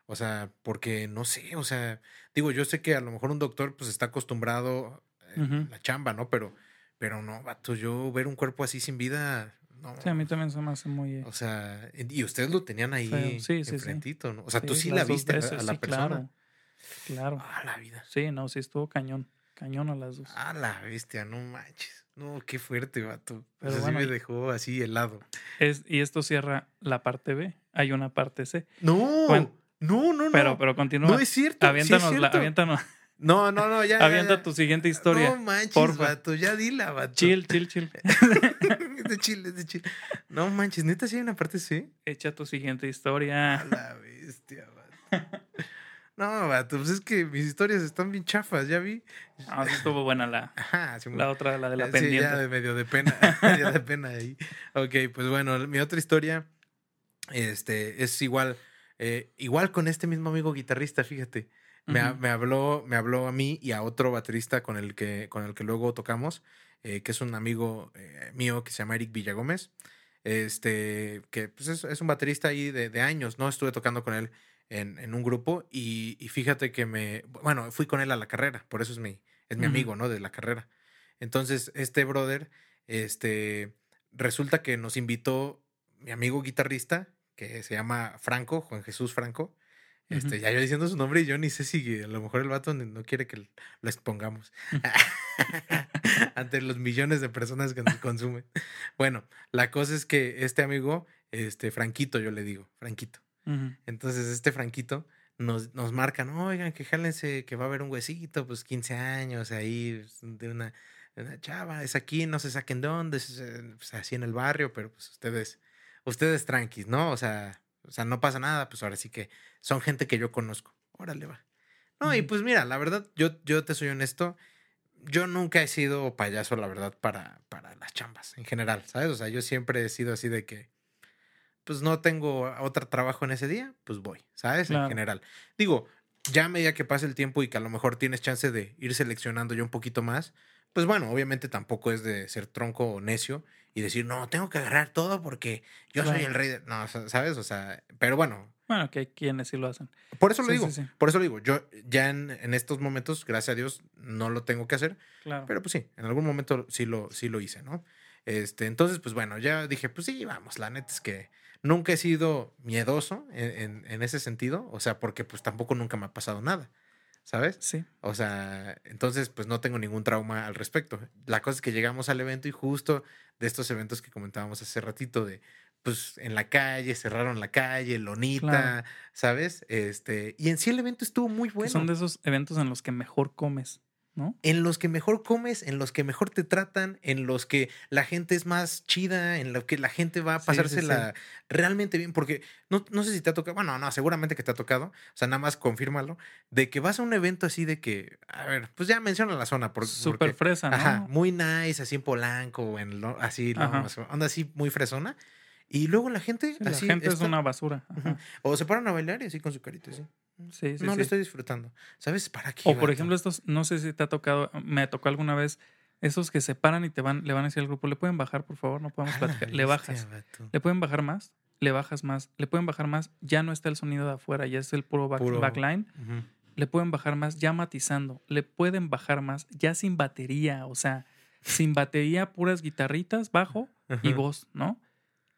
O sea, porque no sé, o sea, digo, yo sé que a lo mejor un doctor, pues está acostumbrado a Ujú. la chamba, ¿no? Pero, pero no, vato, yo ver un cuerpo así sin vida, no. sí, a mí también se me hace muy... eh, O sea, y ustedes lo tenían ahí. Sí, sí, sí. enfrentito, ¿no? O sea, tú sí, la viste a- veces, a la persona. Claro, claro. Ah, la vida. Sí, no, sí estuvo cañón. Cañón a las dos. Ah, la bestia, no manches. No, qué fuerte, vato. Pero o sea, bueno, sí me dejó así helado. Es, y esto cierra la parte B. Hay una parte C. No, no, no, no. Pero, pero continúa. no es cierto. sí es aviéntanos, la- aviéntanos, No, no, no, ya. avienta ya. tu siguiente historia. No manches, porfa. vato, ya dila, vato. chill, chill, chill. es de chile, es de chile. No manches, neta, sí hay una parte C. Echa tu siguiente A historia. la bestia, vato. No, vato, pues es que mis historias están bien chafas, ya vi. Ah, sí estuvo buena la, Ajá, sí, la otra, la de la Sí, pendiente. ya de medio de pena, ya de pena ahí. Ok, pues bueno, mi otra historia este, es igual, eh, igual con este mismo amigo guitarrista, fíjate. Me, habló, me habló a mí y a otro baterista con el que, con el que luego tocamos, eh, que es un amigo eh, mío que se llama Eric Villagómez. Este, que pues es, es un baterista ahí de, de años, ¿no? Estuve tocando con él en, en un grupo y, y fíjate que me, bueno, fui con él a la carrera, por eso es mi, es mi amigo, ¿no? De la carrera. Entonces, este brother, este, resulta que nos invitó mi amigo guitarrista, que se llama Franco, Juan Jesús Franco. Este, ya yo diciendo su nombre y yo ni sé si a lo mejor el vato no quiere que lo expongamos ante los millones de personas que nos consumen. Bueno, la cosa es que este amigo, este Franquito, yo le digo, Franquito. Entonces, este Franquito nos, nos marca, no, oigan, que jálense, que va a haber un huesito, pues 15 años ahí, pues, de una, una chava, es aquí, no se saquen de dónde, es eh, pues, así en el barrio, pero pues ustedes, ustedes tranquis, ¿no? O sea, o sea, no pasa nada, pues ahora sí que son gente que yo conozco. Órale, va. No, y pues mira, la verdad, yo, yo te soy honesto, yo nunca he sido payaso, la verdad, para, para las chambas en general, ¿sabes? O sea, yo siempre he sido así de que, pues no tengo otro trabajo en ese día, pues voy, ¿sabes? En general. Digo, ya a medida que pase el tiempo y que a lo mejor tienes chance de ir seleccionando yo un poquito más, pues bueno, obviamente tampoco es de ser tronco o necio y decir, no, tengo que agarrar todo porque yo soy el rey de... No, ¿sabes? O sea, pero bueno, Bueno, que hay quienes sí lo hacen. por eso lo Sí, digo, sí, sí. por eso lo digo, yo ya en, en estos momentos, gracias a Dios, no lo tengo que hacer, Claro. pero pues sí, en algún momento sí lo, sí lo hice, ¿no? Este, entonces, pues bueno, ya dije, pues sí, vamos, la neta es que nunca he sido miedoso en, en- en ese sentido, o sea, porque pues tampoco nunca me ha pasado nada, ¿sabes? sí. O sea, entonces pues no tengo ningún trauma al respecto. La cosa es que llegamos al evento y justo de estos eventos que comentábamos hace ratito de pues en la calle, cerraron la calle, lonita, Claro. ¿sabes? Este, y en sí el evento estuvo muy Que bueno. Son de esos eventos en los que mejor comes, ¿no? En los que mejor comes, en los que mejor te tratan, en los que la gente es más chida, en los que la gente va a Sí, sí, pasársela realmente bien, porque no, no sé si te ha tocado, bueno, no, seguramente que te ha tocado, o sea, nada más confírmalo, de que vas a un evento así de que, a ver, pues ya menciona la zona, por- porque, Súper fresa, ¿no? Ajá, muy nice, así en Polanco, en lo- así, ¿no? Ajá. O sea, onda así muy fresona. Y luego la gente, Sí, la gente es una basura. Ajá. o se paran a bailar y así con su carita, así. Sí, sí, no lo estoy disfrutando. ¿Sabes para qué? O por ejemplo, estos, no sé si te ha tocado, me tocó alguna vez, esos que se paran y te van, le van a decir al grupo, ¿le pueden bajar, por favor? No podemos platicar. Le bajas. ¿Le pueden bajar más? Le bajas más. ¿Le pueden bajar más? Ya no está el sonido de afuera, ya es el puro, back- Puro- backline. Le pueden bajar más ya matizando. Le pueden bajar más ya sin batería. O sea, sin batería, puras guitarritas, bajo y voz, ¿no?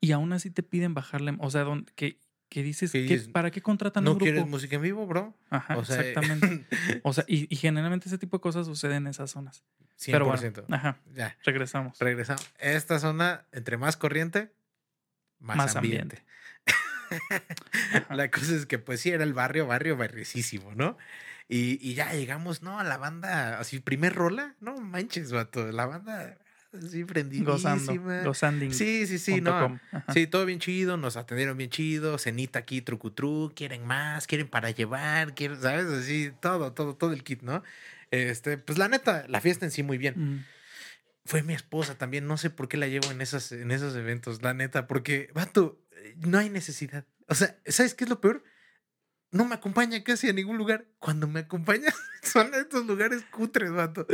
Y aún así te piden bajarle. O sea, don- que, que dices, Que ¿qué- dices, ¿para qué contratan ¿No un grupo? quieres música en vivo, bro? Ajá, O sea, exactamente. O sea, y, y generalmente ese tipo de cosas suceden en esas zonas. 100%. Pero bueno, ajá, Ya, regresamos. regresamos. Esta zona, entre más corriente, más, Más ambiente. La cosa es que, pues sí, era el barrio, barrio barriosísimo, ¿no? Y, y ya llegamos, ¿no? A la banda, así, primer rola, no manches, vato, la banda así prendidísima. Gozando. Sí, sí, sí, no. Sí, todo bien chido, nos atendieron bien chido, cenita aquí, trucutru, quieren más, quieren para llevar, quieren, ¿sabes? Así, todo, todo, todo el kit, ¿no? Este, pues la neta, la fiesta en sí muy bien. Mm. Fue mi esposa también, no sé por qué la llevo en esos, en esos eventos, la neta, porque, vato, eh, no hay necesidad. O sea, ¿sabes qué es lo peor? No me acompaña casi a ningún lugar. Cuando me acompaña son estos lugares cutres, vato.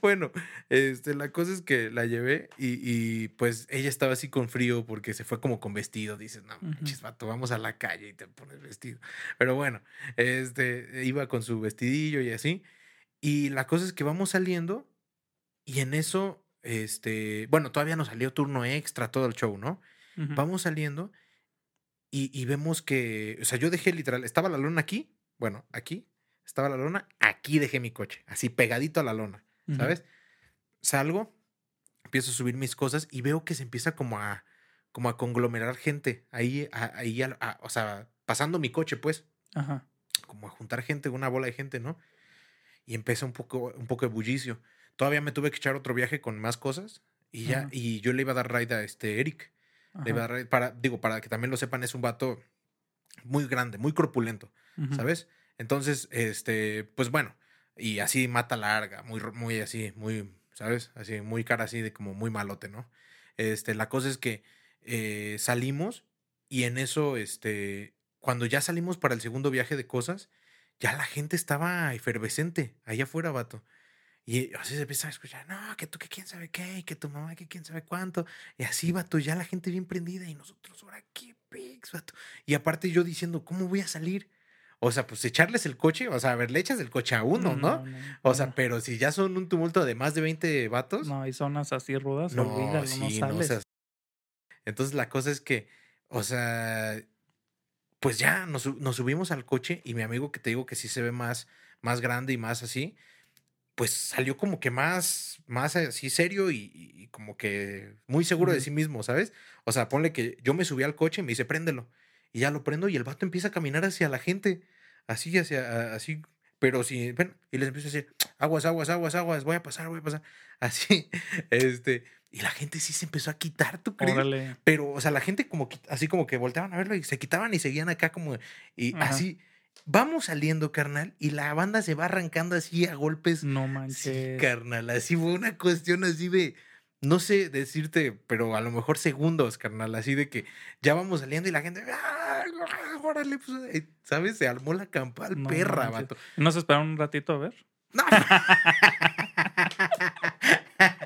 Bueno, este, la cosa es que la llevé y, y, pues ella estaba así con frío porque se fue como con vestido. Dices, no manches, vato, vamos a la calle y te pones vestido. Pero bueno, este, iba con su vestidillo y así. Y la cosa es que vamos saliendo y en eso, este, bueno, todavía nos salió turno extra, todo el show, ¿no? Vamos saliendo y, y vemos que, o sea, yo dejé literal, estaba la lona aquí, bueno, aquí, estaba la lona, aquí dejé mi coche, así pegadito a la lona. ¿sabes? Salgo, empiezo a subir mis cosas y veo que se empieza como a, como a conglomerar gente ahí, a- ahí, a- a- o sea, pasando mi coche, pues Ajá. como a juntar gente, una bola de gente, ¿no? Y empezó un poco, un poco de bullicio. Todavía me tuve que echar otro viaje con más cosas y ya, y yo le iba a dar ride a este Eric. Para, digo, para que también lo sepan, es un vato muy grande, muy corpulento. ¿sabes? Entonces, este, pues bueno, y así mata larga, muy, muy así, muy, ¿sabes? Así, muy cara así de como muy malote, ¿no? Este, la cosa es que eh, salimos y en eso, este, cuando ya salimos para el segundo viaje de cosas, ya la gente estaba efervescente allá afuera, vato. Y así se empieza a escuchar, no, que tú que quién sabe qué, y que tu mamá que quién sabe cuánto. Y así, vato, ya la gente bien prendida y nosotros, ahora qué pix, vato. Y aparte yo diciendo, ¿cómo voy a salir? O sea, pues echarles el coche, o sea, a ver, le echas el coche a uno, ¿no? O sea, no. pero si ya son un tumulto de más de 20 vatos, No, hay zonas así rudas, no, olvídalo, no sí, no sales. seas- Entonces la cosa es que, o sea, pues ya nos, nos subimos al coche y mi amigo que te digo que sí se ve más, más grande y más así, pues salió como que más, más así serio y, y como que muy seguro de sí mismo, ¿sabes? O sea, ponle que yo me subí al coche y me dice, préndelo. Y ya lo prendo y el vato empieza a caminar hacia la gente, así, hacia, así, pero sí, bueno, y les empiezo a decir, aguas, aguas, aguas, aguas, voy a pasar, voy a pasar. Así, este, y la gente sí se empezó a quitar, ¿tú crees? Órale. Pero, o sea, la gente como, así como que volteaban a verlo y se quitaban y seguían acá como, y Ajá. así, vamos saliendo, carnal, y la banda se va arrancando así a golpes. No Sí, manches. carnal, así fue una cuestión así de, no sé decirte, pero a lo mejor segundos, carnal, así de que ya vamos saliendo y la gente, ¡ah! órale, pues, eh", ¿sabes? Se armó la campal No perra, manches. vato. ¿No se esperaron un ratito a ver? No.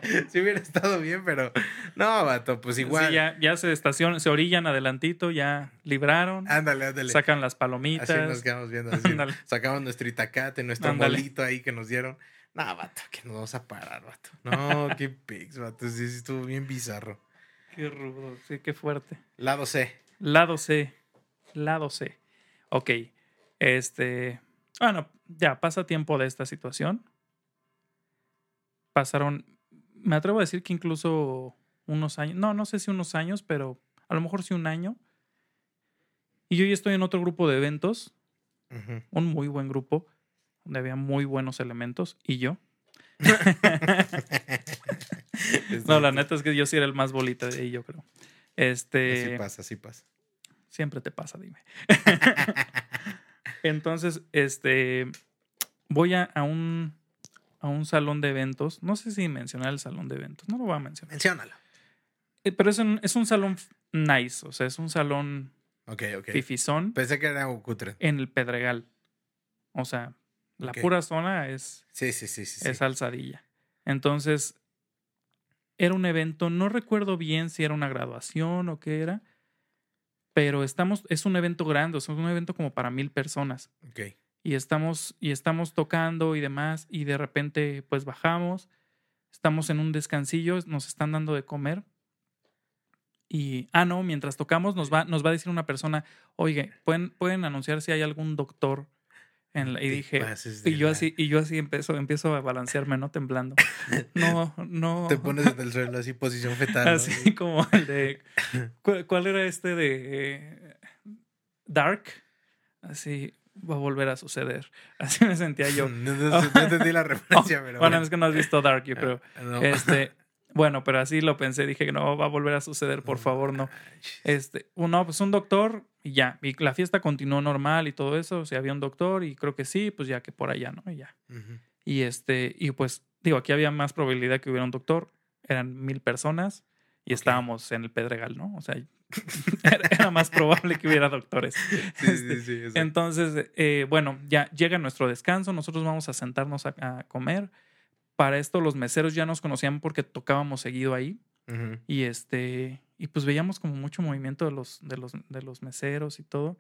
si hubiera estado bien, pero no, vato, pues igual. Sí, ya, ya se estacionan, se orillan adelantito, ya libraron, Ándale, ándale. sacan las palomitas. Así nos quedamos viendo. Así, sacamos nuestro itacate, nuestro Ándale. molito ahí que nos dieron. No, vato, que nos vamos a parar, vato. No, qué pics, vato. Sí, sí, estuvo bien bizarro. Qué rudo, sí, qué fuerte. Lado C. Lado C. Lado C. Ok. Este. Bueno, ya pasa tiempo de esta situación. Pasaron. Me atrevo a decir que incluso unos años. No, no sé si unos años, pero a lo mejor sí un año. Y yo ya estoy en otro grupo de eventos. Un muy buen grupo. Donde había muy buenos elementos. Y yo. No, la neta es que yo sí era el más bolita de ahí, yo creo. Este. Así pasa, así pasa. Siempre te pasa, dime. Entonces, este, voy a, a un, a un salón de eventos. No sé si mencionar el salón de eventos. No lo voy a mencionar. Menciónalo. Eh, Pero es un, es un salón nice. O sea, es un salón Ok, ok. fifizón Pensé que era cutre. en el Pedregal. O sea, la pura zona es, Sí, sí, sí, sí. sí. es alzadilla. Entonces, era un evento, no recuerdo bien si era una graduación o qué era, pero estamos, es un evento grande, o sea, es un evento como para mil personas. Ok. Y estamos y estamos tocando y demás y de repente pues bajamos estamos en un descansillo nos están dando de comer. Y ah no mientras tocamos nos va nos va a decir una persona oye pueden pueden anunciar si hay algún doctor en la-" y dije y yo la- así y yo así empiezo empiezo a balancearme no temblando. No no. Te pones en el suelo así, posición fetal. ¿no? así como el de ¿cuál, cuál era este de eh, Dark así va a volver a suceder así me sentía yo No, no- la referencia, pero. bueno, es que no has visto Dark, yo creo. No. Este, bueno, pero así lo pensé, dije que no va a volver a suceder, por favor, no. Este, uno, pues un doctor y ya. Y la fiesta continuó normal y todo eso. O sea, había un doctor y creo que sí, pues ya que por allá, ¿no? Y ya. Y este, y pues, digo, aquí había más probabilidad que hubiera un doctor. Eran mil personas y estábamos en el Pedregal, ¿no? O sea, era, más probable que hubiera doctores. Sí, Este, sí, sí. exacto. entonces, eh, bueno, ya llega nuestro descanso, nosotros vamos a sentarnos a, a comer. Para esto los meseros ya nos conocían porque tocábamos seguido ahí y este y pues veíamos como mucho movimiento de los de los de los meseros y todo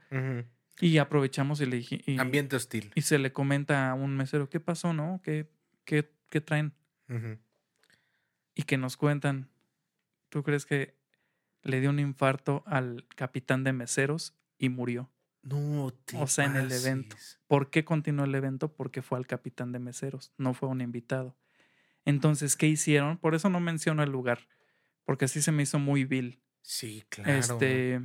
y aprovechamos y le dije y, Ambiente hostil. y se le comenta a un mesero qué pasó, ¿no? ¿Qué qué, qué traen? Y que nos cuentan. ¿Tú crees que le dio un infarto al capitán de meseros y murió? No te O sea, en el evento. ¿Por qué continuó el evento? Porque fue al capitán de meseros, no fue un invitado. Entonces, ¿qué hicieron? Por eso no menciono el lugar, porque así se me hizo muy vil. Sí, claro. Este,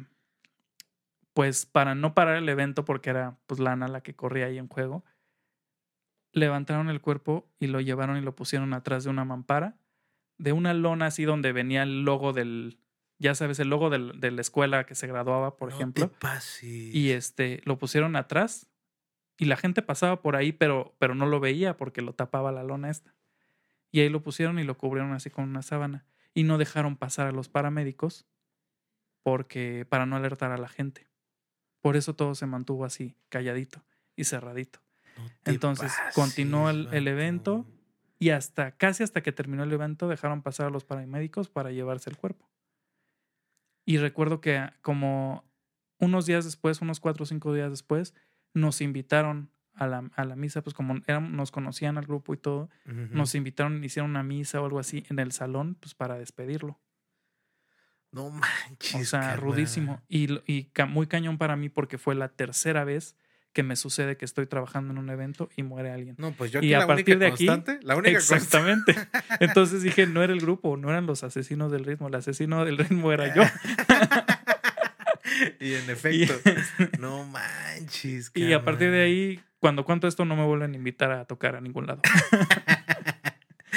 pues para no parar el evento, porque era pues Lana la que corría ahí en juego, levantaron el cuerpo y lo llevaron y lo pusieron atrás de una mampara, de una lona así donde venía el logo del, ya sabes, el logo del- de la escuela que se graduaba, por No ejemplo. Te pases. Y este, lo pusieron atrás y la gente pasaba por ahí, pero, pero no lo veía porque lo tapaba la lona esta. Y ahí lo pusieron y lo cubrieron así con una sábana. Y no dejaron pasar a los paramédicos porque para no alertar a la gente. Por eso todo se mantuvo así, calladito y cerradito. No Entonces, continuó el- el evento. Y hasta, casi hasta que terminó el evento, dejaron pasar a los paramédicos para llevarse el cuerpo. Y recuerdo que ah, como unos días después, unos cuatro o cinco días después, nos invitaron a la, a la misa, pues como eran- nos conocían al grupo y todo, nos invitaron, hicieron una misa o algo así en el salón, pues para despedirlo. No manches. O sea, rudísimo. Y, y muy cañón para mí porque fue la tercera vez que me sucede que estoy trabajando en un evento y muere alguien. No, pues yo Y aquí a la partir única de aquí- constante, la única constante. Exactamente. Entonces dije, no era el grupo, no eran los asesinos del ritmo, el asesino del ritmo era yo. y en efecto, no manches. Y a partir de ahí, cuando cuento esto no me vuelven a invitar a tocar a ningún lado.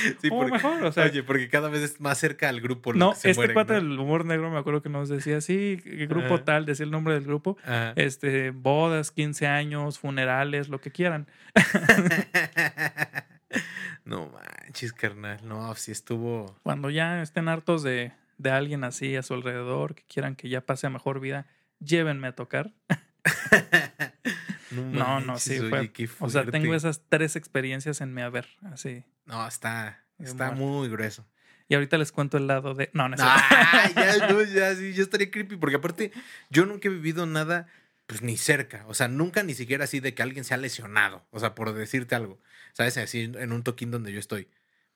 Sí, o porque- mejor, o sea, Oye, porque cada vez es más cerca al grupo. no, que se este cuate ¿no? del humor negro me acuerdo que nos decía, sí, el grupo Ajá. tal, decía el nombre del grupo, Ajá. este, bodas, 15 años, funerales, lo que quieran. no manches, carnal. No, sí estuvo. Cuando ya estén hartos de, de alguien así a su alrededor, que quieran que ya pase a mejor vida, llévenme a tocar. No, No, no, sí, oye, fue. qué O sea, tengo esas tres experiencias en mi haber, así. No, está, está muy grueso. Y ahorita les cuento el lado de. No, no es. Ah, ya, no, ya, sí, ya estaría creepy. Porque aparte, yo nunca he vivido nada, pues ni cerca. O sea, nunca ni siquiera así de que alguien se ha lesionado. O sea, por decirte algo. ¿Sabes? Así en un toquín donde yo estoy.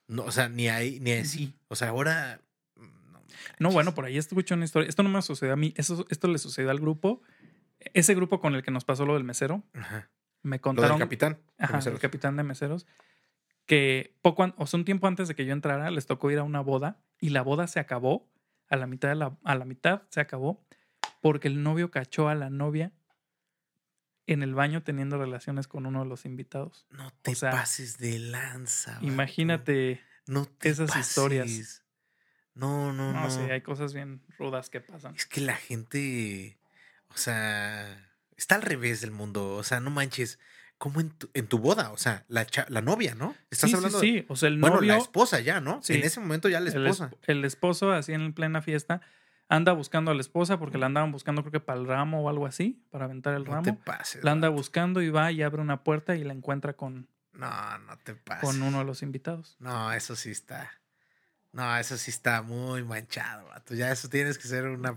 No, o sea, ni ahí, ni así. O sea, ahora. mm, No, No, bueno, por ahí escuché una historia. Esto no me sucedió a mí. Eso, esto le sucedió al grupo. Ese grupo con el que nos pasó lo del mesero. Ajá. Me Lo del contaron. capitán. Ajá, el capitán de meseros. Que poco, an- o sea, un tiempo antes de que yo entrara, les tocó ir a una boda y la boda se acabó. A la mitad de la, a la mitad se acabó porque el novio cachó a la novia en el baño teniendo relaciones con uno de los invitados. No te sea, pases de lanza. Imagínate. No te esas pases. historias. No, no, No, no. sé, hay cosas bien rudas que pasan. Es que la gente, o sea, está al revés del mundo. O sea, no manches. Como en tu, en tu boda, o sea, la, cha- la novia, ¿no? Estás sí, hablando sí, de. sí. O sea, el Bueno, novio. la esposa ya, ¿no? Sí. En ese momento ya la esposa. el esposo, así en plena fiesta, anda buscando a la esposa porque la andaban buscando, creo que para el ramo o algo así, para aventar el No te ramo. pases. La anda buscando y va y abre una puerta y la encuentra con, No, no te pases. con uno de los invitados. No, eso sí está. No, eso sí está muy manchado, vato. Ya eso tienes que ser una.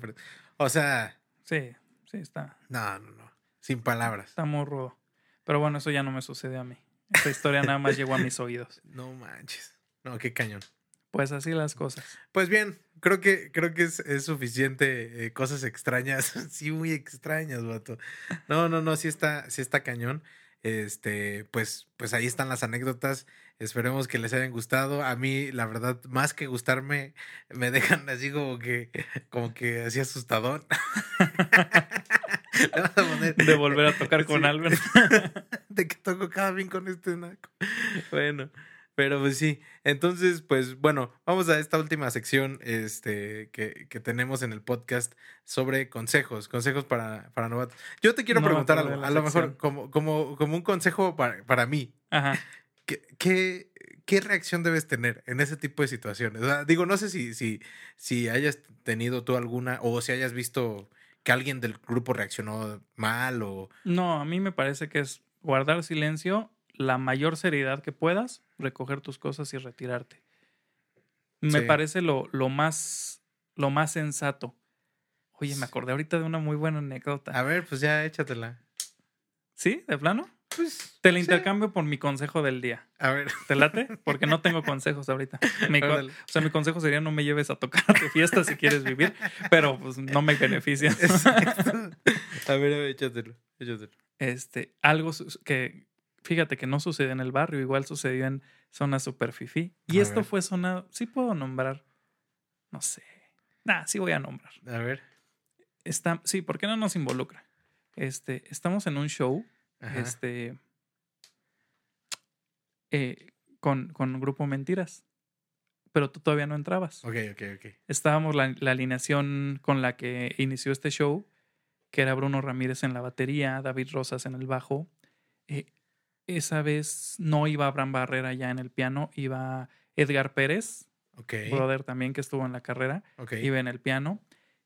O sea, Sí, sí, está, no, no, no. Sin palabras. está muy rudo. Pero bueno, eso ya no me sucedió a mí. Esta historia nada más llegó a mis oídos. No manches. No, qué cañón. Pues así las cosas. Pues bien, creo que, creo que es, es suficiente eh, cosas extrañas, sí, muy extrañas, vato. No, no, no, sí está, sí está cañón. Este, pues, pues ahí están las anécdotas. Esperemos que les hayan gustado. A mí, la verdad, más que gustarme, me dejan así como que, como que así asustador. Le vas a poner- De volver a tocar con Sí. Albert. de que toco cada bien con este naco. Bueno, pero pues sí. Entonces, pues bueno, vamos a esta última sección este, que, que tenemos en el podcast sobre consejos, consejos para, para novatos. Yo te quiero No preguntar algo, a lo mejor como, como, como un consejo para, para mí. Ajá. ¿Qué, qué, qué reacción debes tener en ese tipo de situaciones? O sea, digo, no sé si, si, si hayas tenido tú alguna o si hayas visto que alguien del grupo reaccionó mal o... No, a mí me parece que es guardar silencio, la mayor seriedad que puedas, recoger tus cosas y retirarte. Me Sí. parece lo, lo más lo más sensato. Oye, me acordé ahorita de una muy buena anécdota. A ver, pues ya échatela. ¿Sí? ¿De plano? Pues, Te la sí. intercambio por mi consejo del día. A ver. ¿Te late? Porque no tengo consejos ahorita. Mi co- Órale. o sea, mi consejo sería no me lleves a tocar a tu fiesta si quieres vivir, pero pues no me beneficia. A ver, a ver, échatelo. échatelo. este, algo que, fíjate que no sucede en el barrio, igual sucedió en zona super fifí. Y A esto ver. fue zona, sí puedo nombrar, no sé, nah, sí voy a nombrar. A ver. Está, sí, ¿por qué no nos involucra? Este, estamos en un show, Ajá. este, eh, con, con Grupo Mentiras, pero tú todavía no entrabas. Ok, ok, ok. Estábamos la, la alineación con la que inició este show, que era Bruno Ramírez en la batería, David Rosas en el bajo. Eh, esa vez no iba Abraham Barrera ya en el piano, iba Edgar Pérez, Ok. brother también que estuvo en la carrera, ok. iba en el piano,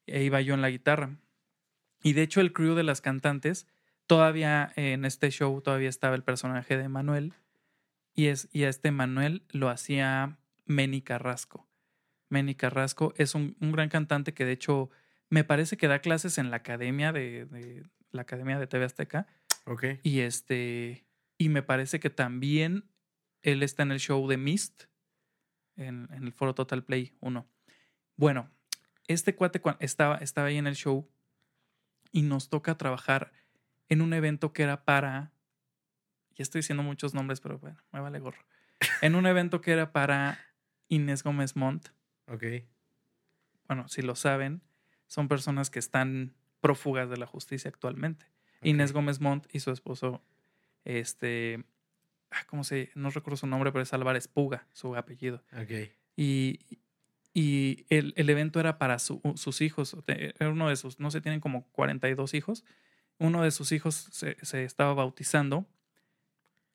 e iba yo en la guitarra. Y de hecho el crew de las cantantes, todavía en este show todavía estaba el personaje de Manuel, y, es, y a este Manuel lo hacía Meni Carrasco. Meni Carrasco es un, un gran cantante que de hecho me parece que da clases en la academia de, de- la academia de TV Azteca Ok. y este y me parece que también él está en el show de Mist en, en el Foro Total Play 1. Bueno, este cuate cua- estaba, estaba ahí en el show y nos toca trabajar en un evento que era para ya estoy diciendo muchos nombres, pero bueno, me vale gorro. En un evento que era para Inés Gómez Montt. Ok. Bueno, si lo saben, son personas que están prófugas de la justicia actualmente. ok. Inés Gómez Montt y su esposo Este, ah, ¿cómo se? No recuerdo su nombre, pero es Álvarez Puga, su apellido. Ok. Y, y el, el evento era para su- sus hijos. Era uno de sus, no sé, tienen como 42 hijos. Uno de sus hijos se, se estaba bautizando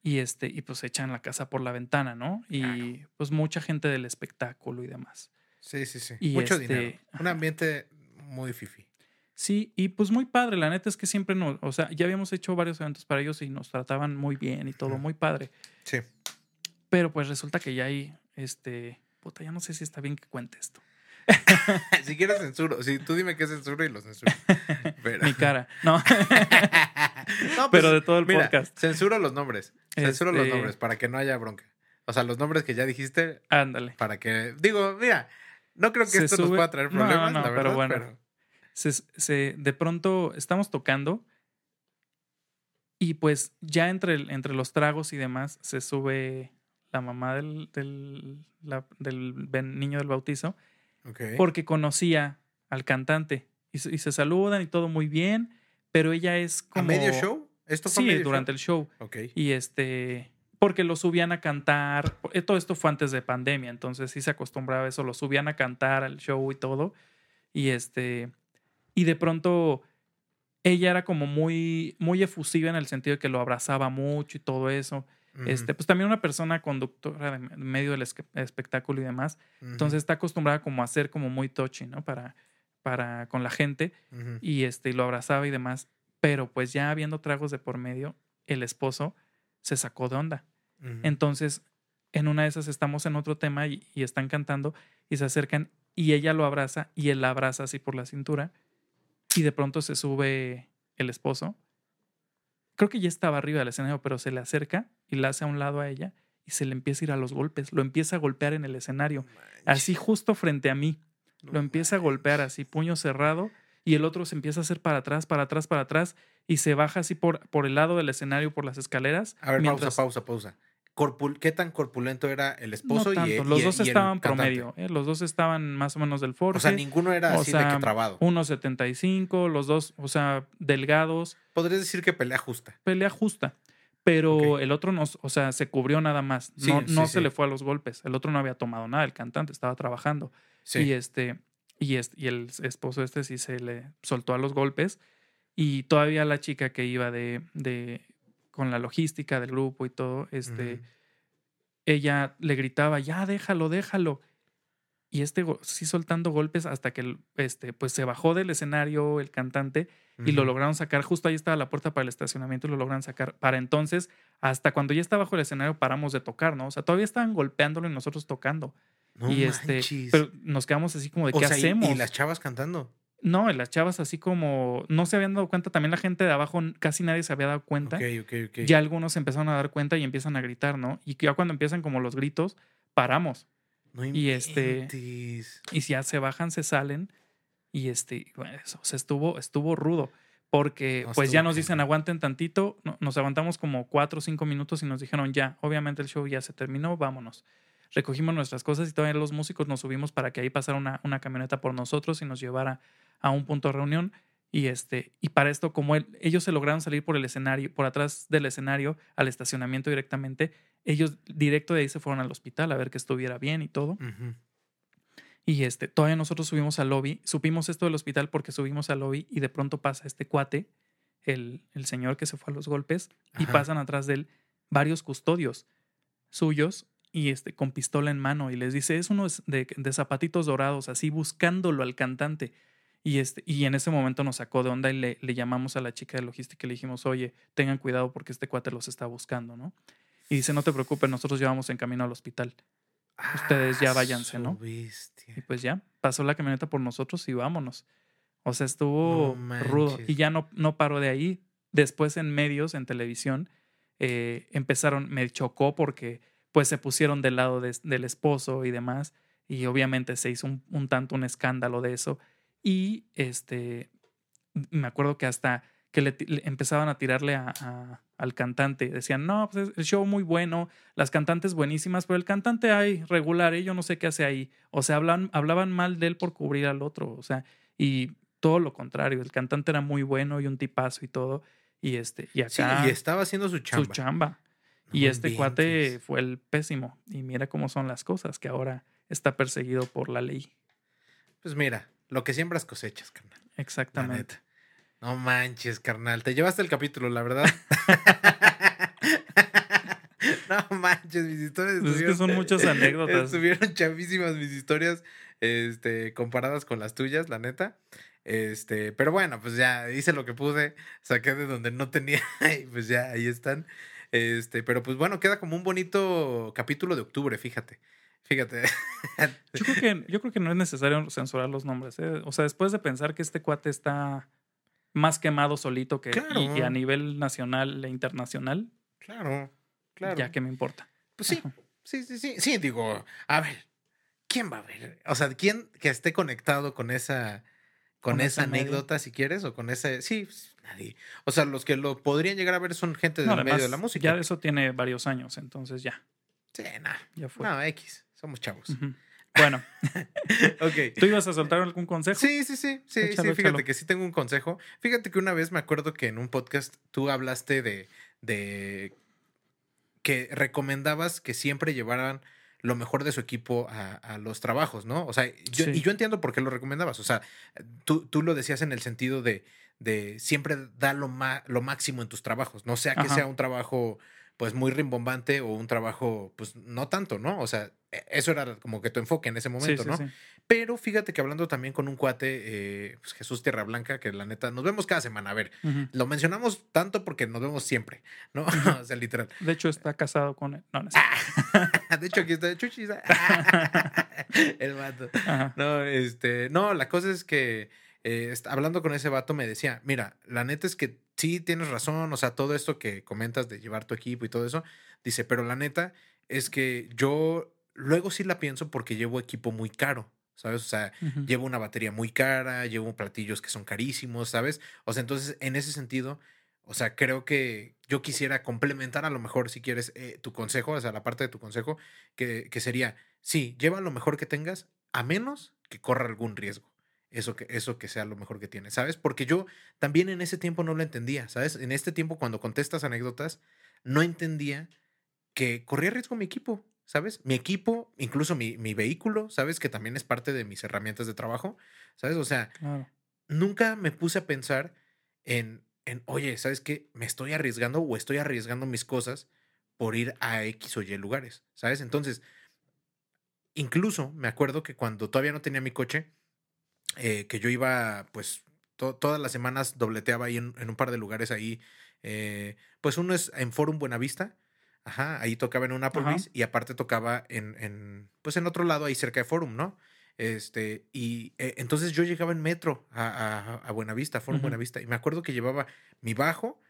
y, este, y pues echan la casa por la ventana, ¿no? Y pues mucha gente del espectáculo y demás. Sí, sí, sí. Y Mucho este, dinero. Un ambiente muy fifi. Sí, y pues muy padre. La neta es que siempre nos, o sea, ya habíamos hecho varios eventos para ellos y nos trataban muy bien y todo, muy padre. Sí. Pero pues resulta que ya hay, este, puta, ya no sé si está bien que cuente esto. si quieres censuro. Si tú dime qué censuro y lo censuro. Pero, Mi cara, no. No, Pero pues, de todo el mira, podcast. Censuro los nombres. Censuro los Este- nombres para que no haya bronca. O sea, los nombres que ya dijiste, Ándale. para que. Digo, mira, no creo que Se esto nos pueda traer No, problemas, no, la pero bueno. pero- se, se- de pronto estamos tocando y pues ya entre, entre los tragos y demás se sube la mamá del, del, la- del ben- niño del bautizo Porque conocía al cantante y, se- y se saludan y todo muy bien, pero ella es ¿A como... medio show? ¿Esto fue a Sí, medio durante el show. Y este, porque lo subían a cantar. eh, Todo esto fue antes de pandemia, entonces sí se acostumbraba a eso. Lo subían a cantar al show y todo. Y este, y de pronto ella era como muy, muy efusiva en el sentido de que lo abrazaba mucho y todo eso. Este, pues también una persona conductora de medio del espectáculo y demás. Entonces está acostumbrada como a ser como muy touchy, ¿no? Para, para con la gente y este y lo abrazaba y demás, pero pues ya habiendo tragos de por medio, el esposo se sacó de onda. Entonces, en una de esas estamos en otro tema y, y están cantando y se acercan y ella lo abraza y él la abraza así por la cintura y de pronto se sube el esposo. Creo que ya estaba arriba del escenario, pero se le acerca y la hace a un lado a ella y se le empieza a ir a los golpes, lo empieza a golpear en el escenario, así justo frente a mí No lo empieza a golpear así, puño cerrado, y el otro se empieza a hacer para atrás, para atrás, para atrás, y se baja así por, por el lado del escenario, por las escaleras. A ver, mientras- pausa, pausa, pausa. Corpul- ¿Qué tan corpulento era el No esposo y- tanto, y, los y dos estaban promedio, ¿eh? los dos estaban más o menos del Forge. O sea, ninguno era O así de que trabado. 1.75, los dos, o sea, delgados, Podrías decir que pelea justa. pelea justa. Pero el otro no, o sea, se cubrió nada más. Sí, no sí, no sí. se le fue a los golpes. El otro no había tomado nada, el cantante estaba trabajando. Y este, y este, y el esposo este sí se le soltó a los golpes. Y todavía la chica que iba de, de con la logística del grupo y todo, este, ella le gritaba, ya déjalo, déjalo. Y este sí soltando golpes hasta que el- este, pues se bajó del escenario el cantante y lo lograron sacar. Justo ahí estaba la puerta para el estacionamiento y lo lograron sacar. Para entonces, hasta cuando ya estaba bajo el escenario, paramos de tocar, ¿no? O sea, todavía estaban golpeándolo y nosotros tocando. No y este, pero nos quedamos así como de O qué sea, y- hacemos. Y, las chavas cantando. No, las chavas así como no se habían dado cuenta. También la gente de abajo, casi nadie se había dado cuenta. Ok, ok, ok. Ya algunos se empezaron a dar cuenta y empiezan a gritar, ¿no? Y ya cuando empiezan como los gritos, paramos. No y este-. Y si ya se bajan, se salen. Y este, bueno, eso, o sea, estuvo, estuvo rudo. Porque No, pues ya nos dicen aguanten tantito. no- nos aguantamos como cuatro o cinco minutos y nos dijeron ya, obviamente el show ya se terminó, vámonos. Recogimos nuestras cosas y todavía los músicos nos subimos para que ahí pasara una, una camioneta por nosotros y nos llevara a un punto de reunión. Y este, y para esto, como él- ellos se lograron salir por el escenario, por atrás del escenario, al estacionamiento directamente, ellos directo de ahí se fueron al hospital a ver que estuviera bien y todo. Y este, todavía nosotros subimos al lobby. Supimos esto del hospital porque subimos al lobby y de pronto pasa este cuate, el, el señor que se fue a los golpes, y pasan atrás de él varios custodios suyos y este, con pistola en mano. Y les dice, es uno de, de zapatitos dorados, así buscándolo al cantante. Y, este, y en ese momento nos sacó de onda y le, le llamamos a la chica de logística y le dijimos, oye, tengan cuidado porque este cuate los está buscando, ¿no? Y dice, no te preocupes, nosotros llevamos en camino al hospital. Ustedes ya Ah, váyanse, ¿no? bestia. Y pues ya, pasó la camioneta por nosotros y vámonos. O sea, estuvo No rudo. Y ya no, no paró de ahí. Después en medios, en televisión, eh, empezaron, me chocó porque pues se pusieron del lado de- del esposo y demás. Y obviamente se hizo un, un tanto un escándalo de eso. Y este, me acuerdo que hasta que le, empezaban a tirarle a- a- al cantante. Decían, no, pues es- el show muy bueno, las cantantes buenísimas, pero el cantante hay regular, ¿eh? yo no sé qué hace ahí. O sea, hablan, hablaban mal de él por cubrir al otro. O sea, y todo lo contrario, el cantante era muy bueno y un tipazo y todo. Y este, y Sí, acá y estaba haciendo su chamba. su chamba. Y este cuate fue el pésimo. Y mira cómo son las cosas, que ahora está perseguido por la ley. Pues mira, lo que siembras cosechas, carnal. Exactamente. No manches, carnal. Te llevaste el capítulo, la verdad. no manches, mis historias Pues es que son muchas anécdotas. Estuvieron chavísimas mis historias, este, comparadas con las tuyas, la neta. Este, pero bueno, pues ya hice lo que pude, saqué de donde no tenía y pues ya ahí están. Este, pero pues bueno, queda como un bonito capítulo de octubre, fíjate. Fíjate. Yo creo que, yo creo que no es necesario censurar los nombres. ¿eh? O sea, después de pensar que este cuate está más quemado solito que Claro. y, y a nivel nacional e internacional, Claro, claro. ya que me importa. Pues sí, sí, sí, sí. Sí, digo, a ver, ¿quién va a ver? O sea, ¿quién que esté conectado con esa, con, Con esa medio. anécdota, si quieres, o con ese. Sí, pues, nadie. O sea, los que lo podrían llegar a ver son gente del No, medio de la música. Ya eso tiene varios años, entonces ya, Sí, nada. ya fue. No, X. Somos chavos. Bueno, ok. ¿tú ibas a soltar algún consejo? Sí, sí, sí, sí, Échalo, sí, fíjate échalo. que sí tengo un consejo. Fíjate que una vez me acuerdo que en un podcast tú hablaste de, de que recomendabas que siempre llevaran lo mejor de su equipo a, a los trabajos, ¿no? O sea, yo, Sí. y yo entiendo por qué lo recomendabas. O sea, tú, tú lo decías en el sentido de, de siempre da lo, lo máximo en tus trabajos, no sea que Ajá. sea un trabajo pues muy rimbombante o un trabajo pues no tanto, ¿no? O sea, e- eso era como que tu enfoque en ese momento, sí, ¿no? sí. Pero fíjate que hablando también con un cuate, eh, pues Jesús Tierra Blanca, que la neta, nos vemos cada semana. A ver, lo mencionamos tanto porque nos vemos siempre, ¿no? o sea, literal. De hecho, está casado con él. No, no es De hecho, aquí está Chuchis. El vato. Ajá. No, este, no, la cosa es que eh, hablando con ese vato me decía, mira, la neta es que sí tienes razón, o sea, todo esto que comentas de llevar tu equipo y todo eso, dice, pero la neta es que yo luego sí la pienso porque llevo equipo muy caro, ¿sabes? O sea, llevo una batería muy cara, llevo platillos que son carísimos, ¿sabes? O sea, entonces, en ese sentido, o sea, creo que yo quisiera complementar a lo mejor, si quieres, eh, tu consejo, o sea, la parte de tu consejo, que, que sería, sí, lleva lo mejor que tengas, a menos que corra algún riesgo. Eso que, eso que sea lo mejor que tienes, ¿sabes? Porque yo también en ese tiempo no lo entendía, ¿sabes? En este tiempo, cuando contestas anécdotas, no entendía que corría riesgo mi equipo, ¿sabes? Mi equipo, incluso mi, mi vehículo, ¿sabes? Que también es parte de mis herramientas de trabajo, ¿sabes? O sea, Claro. nunca me puse a pensar en, en, oye, ¿sabes qué? Me estoy arriesgando o estoy arriesgando mis cosas por ir a X o Y lugares, ¿sabes? Entonces, incluso me acuerdo que cuando todavía no tenía mi coche, eh, que yo iba, pues, to- todas las semanas dobleteaba ahí en, en un par de lugares ahí, eh, pues uno es en Forum Buenavista, ajá, ahí tocaba en un Applebee's y aparte tocaba en, en, pues, en otro lado ahí cerca de Forum, ¿no? Este, y eh, entonces yo llegaba en metro a, a, a Buenavista, Forum Ujú. Buenavista, y me acuerdo que llevaba mi bajo,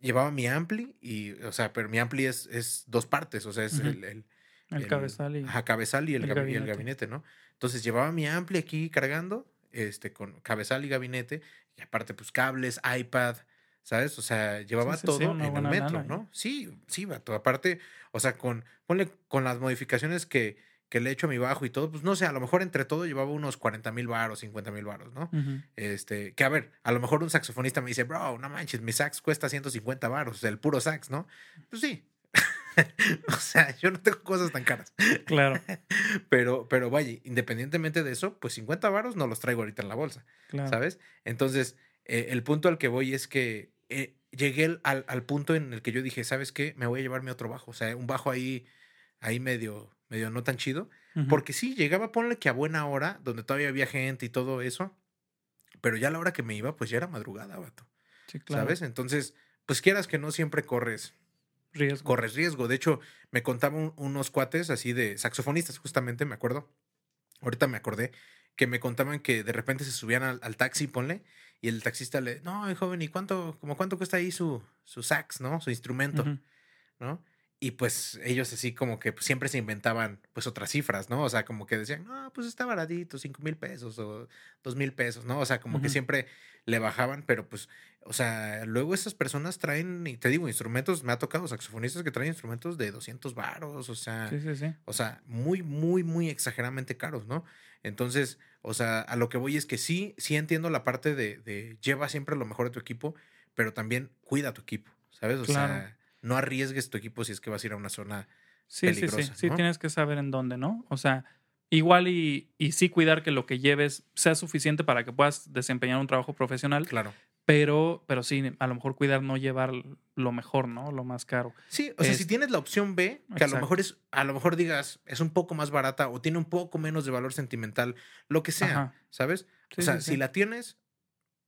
llevaba mi ampli, y, o sea, pero mi ampli es, es dos partes, o sea, es el, el- El, cabezal y. ajá, cabezal el, el gabi- y el gabinete. gabinete, ¿no? Entonces llevaba mi ampli aquí cargando, este, con cabezal y gabinete, y aparte, pues cables, iPad, ¿sabes? O sea, llevaba Sí, sí, todo sí, en el metro, lana, ¿no? Sí, sí, vato. Aparte, o sea, con, ponle con las modificaciones que, que le he hecho a mi bajo y todo, pues no sé, a lo mejor entre todo llevaba unos 40 mil baros, 50 mil baros, ¿no? Este, que a ver, a lo mejor un saxofonista me dice, bro, no manches, mi sax cuesta 150 baros, el puro sax, ¿no? Pues sí. o sea, yo no tengo cosas tan caras. Claro, Pero, pero vaya, independientemente de eso, pues 50 varos no los traigo ahorita en la bolsa, claro. ¿sabes? Entonces, eh, el punto al que voy es que eh, llegué al- punto en el que yo dije, ¿sabes qué? Me voy a llevar mi otro bajo, o sea, un bajo ahí, ahí medio, medio no tan chido. Porque sí, llegaba, ponle que a buena hora, donde todavía había gente y todo eso, pero ya a la hora que me iba, pues ya era madrugada, vato, Sí, claro. ¿sabes? Entonces, pues quieras que no siempre corres Riesgo. corres riesgo. De hecho, me contaban unos cuates así de saxofonistas, justamente, me acuerdo. Ahorita me acordé que me contaban que de repente se subían al, al taxi, ponle, y el taxista le, no, joven, ¿y cuánto, como cuánto cuesta ahí su, su sax, ¿no? Su instrumento. ¿no? Y pues ellos así como que pues, siempre se inventaban pues otras cifras, ¿no? O sea, como que decían, no, pues está baratito, cinco mil pesos o dos mil pesos, ¿no? O sea, como que siempre le bajaban, pero pues, o sea, luego esas personas traen, y te digo, instrumentos, me ha tocado saxofonistas que traen instrumentos de 200 varos, o sea, Sí, sí, sí. o sea, muy, muy, muy exageradamente caros, ¿no? Entonces, o sea, a lo que voy es que sí, sí entiendo la parte de, de lleva siempre lo mejor de tu equipo, pero también cuida tu equipo, ¿sabes? O Claro. sea, no arriesgues tu equipo si es que vas a ir a una zona. Sí, sí, sí. peligrosa, Sí, ¿no? tienes que saber en dónde, ¿no? O sea, igual y, y sí cuidar que lo que lleves sea suficiente para que puedas desempeñar un trabajo profesional, Claro. pero, pero sí, a lo mejor cuidar no llevar lo mejor, ¿no? Lo más caro. Sí, o sea, Es- si tienes la opción B, que a lo mejor es, a lo mejor digas, es un poco más barata o tiene un poco menos de valor sentimental, lo que sea, Ajá. ¿sabes? Sí, o sea, sí, si sí. la tienes,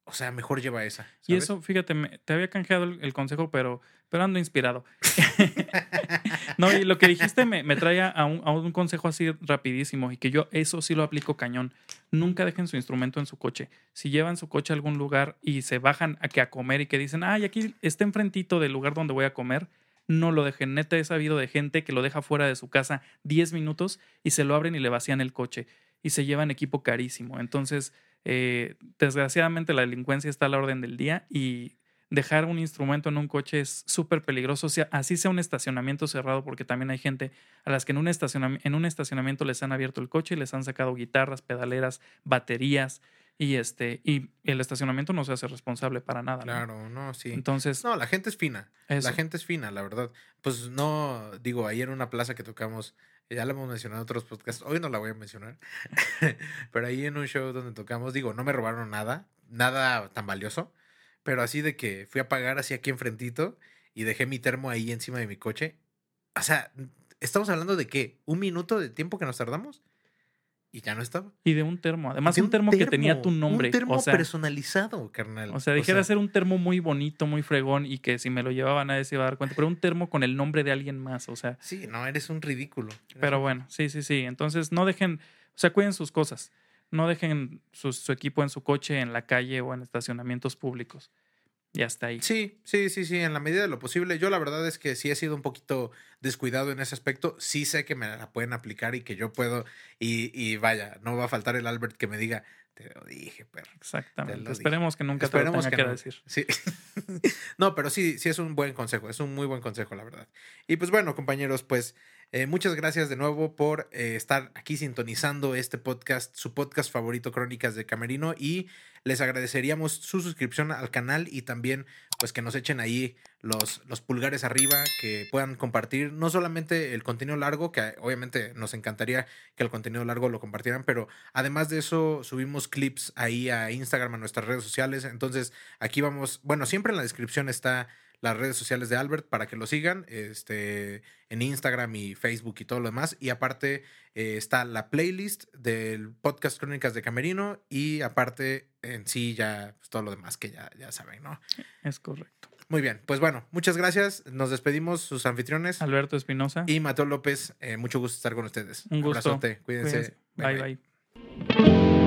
o sea, mejor lleva esa. Y eso, fíjate, me- te había canjeado el, el consejo, pero, pero ando inspirado. no, y lo que dijiste me, me trae a un, a un consejo así rapidísimo y que yo eso sí lo aplico cañón. Nunca dejen su instrumento en su coche. Si llevan su coche a algún lugar y se bajan a que a comer y que dicen, ay, aquí está enfrentito del lugar donde voy a comer, no lo dejen. Neta, he sabido de gente que lo deja fuera de su casa 10 minutos y se lo abren y le vacían el coche y se llevan equipo carísimo. Entonces, eh, desgraciadamente la delincuencia está a la orden del día y dejar un instrumento en un coche es súper peligroso, o sea, así sea un estacionamiento cerrado, porque también hay gente a las que en un, estacionami- en un estacionamiento les han abierto el coche y les han sacado guitarras, pedaleras, baterías y este y el estacionamiento no se hace responsable para nada. ¿no? Claro, no, sí. Entonces, No, la gente es fina. eso. La gente es fina, la verdad. Pues no, digo, ayer en una plaza que tocamos, ya la hemos mencionado en otros podcasts, hoy no la voy a mencionar, pero ahí en un show donde tocamos, digo, no me robaron nada, nada tan valioso, pero así de que fui a pagar así aquí enfrentito y dejé mi termo ahí encima de mi coche. O sea, estamos hablando de qué, un minuto de tiempo que nos tardamos y ya no estaba. y de un termo, además De un termo, que tenía tu nombre, Un termo o sea, personalizado, carnal. o sea, dijera ser un termo muy bonito, muy fregón y que si me lo llevaba nadie se iba a dar cuenta, pero un termo con el nombre de alguien más, o sea, Sí, no, eres un ridículo. Eres Pero un- bueno, sí, sí, sí. Entonces no dejen, o sea, cuiden sus cosas. No dejen su, su equipo en su coche, en la calle o en estacionamientos públicos. Y hasta ahí. Sí, sí, sí, sí, en la medida de lo posible. Yo la verdad es que sí he sido un poquito descuidado en ese aspecto. Sí sé que me la pueden aplicar y que yo puedo. Y, y vaya, no va a faltar el Albert que me diga, te lo dije, perro. Te Exactamente. dije. Esperemos que nunca te lo Esperemos tenga que que, no. decir. Sí. no, pero sí, sí es un buen consejo, es un muy buen consejo, la verdad. Y pues bueno, compañeros, pues eh, muchas gracias de nuevo por eh, estar aquí sintonizando este podcast, su podcast favorito, Crónicas de Camerino, y les agradeceríamos su suscripción al canal y también pues que nos echen ahí los, los pulgares arriba, que puedan compartir no solamente el contenido largo, que obviamente nos encantaría que el contenido largo lo compartieran, pero además de eso subimos clips ahí a Instagram, a nuestras redes sociales, entonces aquí vamos, bueno, siempre en la descripción está las redes sociales de Albert para que lo sigan, este, en Instagram y Facebook y todo lo demás. Y aparte eh, está la playlist del podcast Crónicas de Camerino y aparte en sí ya pues, todo lo demás que ya, ya saben, ¿no? Es correcto. Muy bien, pues bueno, muchas gracias. Nos despedimos, sus anfitriones. Alberto Espinosa. Y Mateo López, eh, mucho gusto estar con ustedes. Un gusto. Abrazote, cuídense. Cuídense. bye. bye.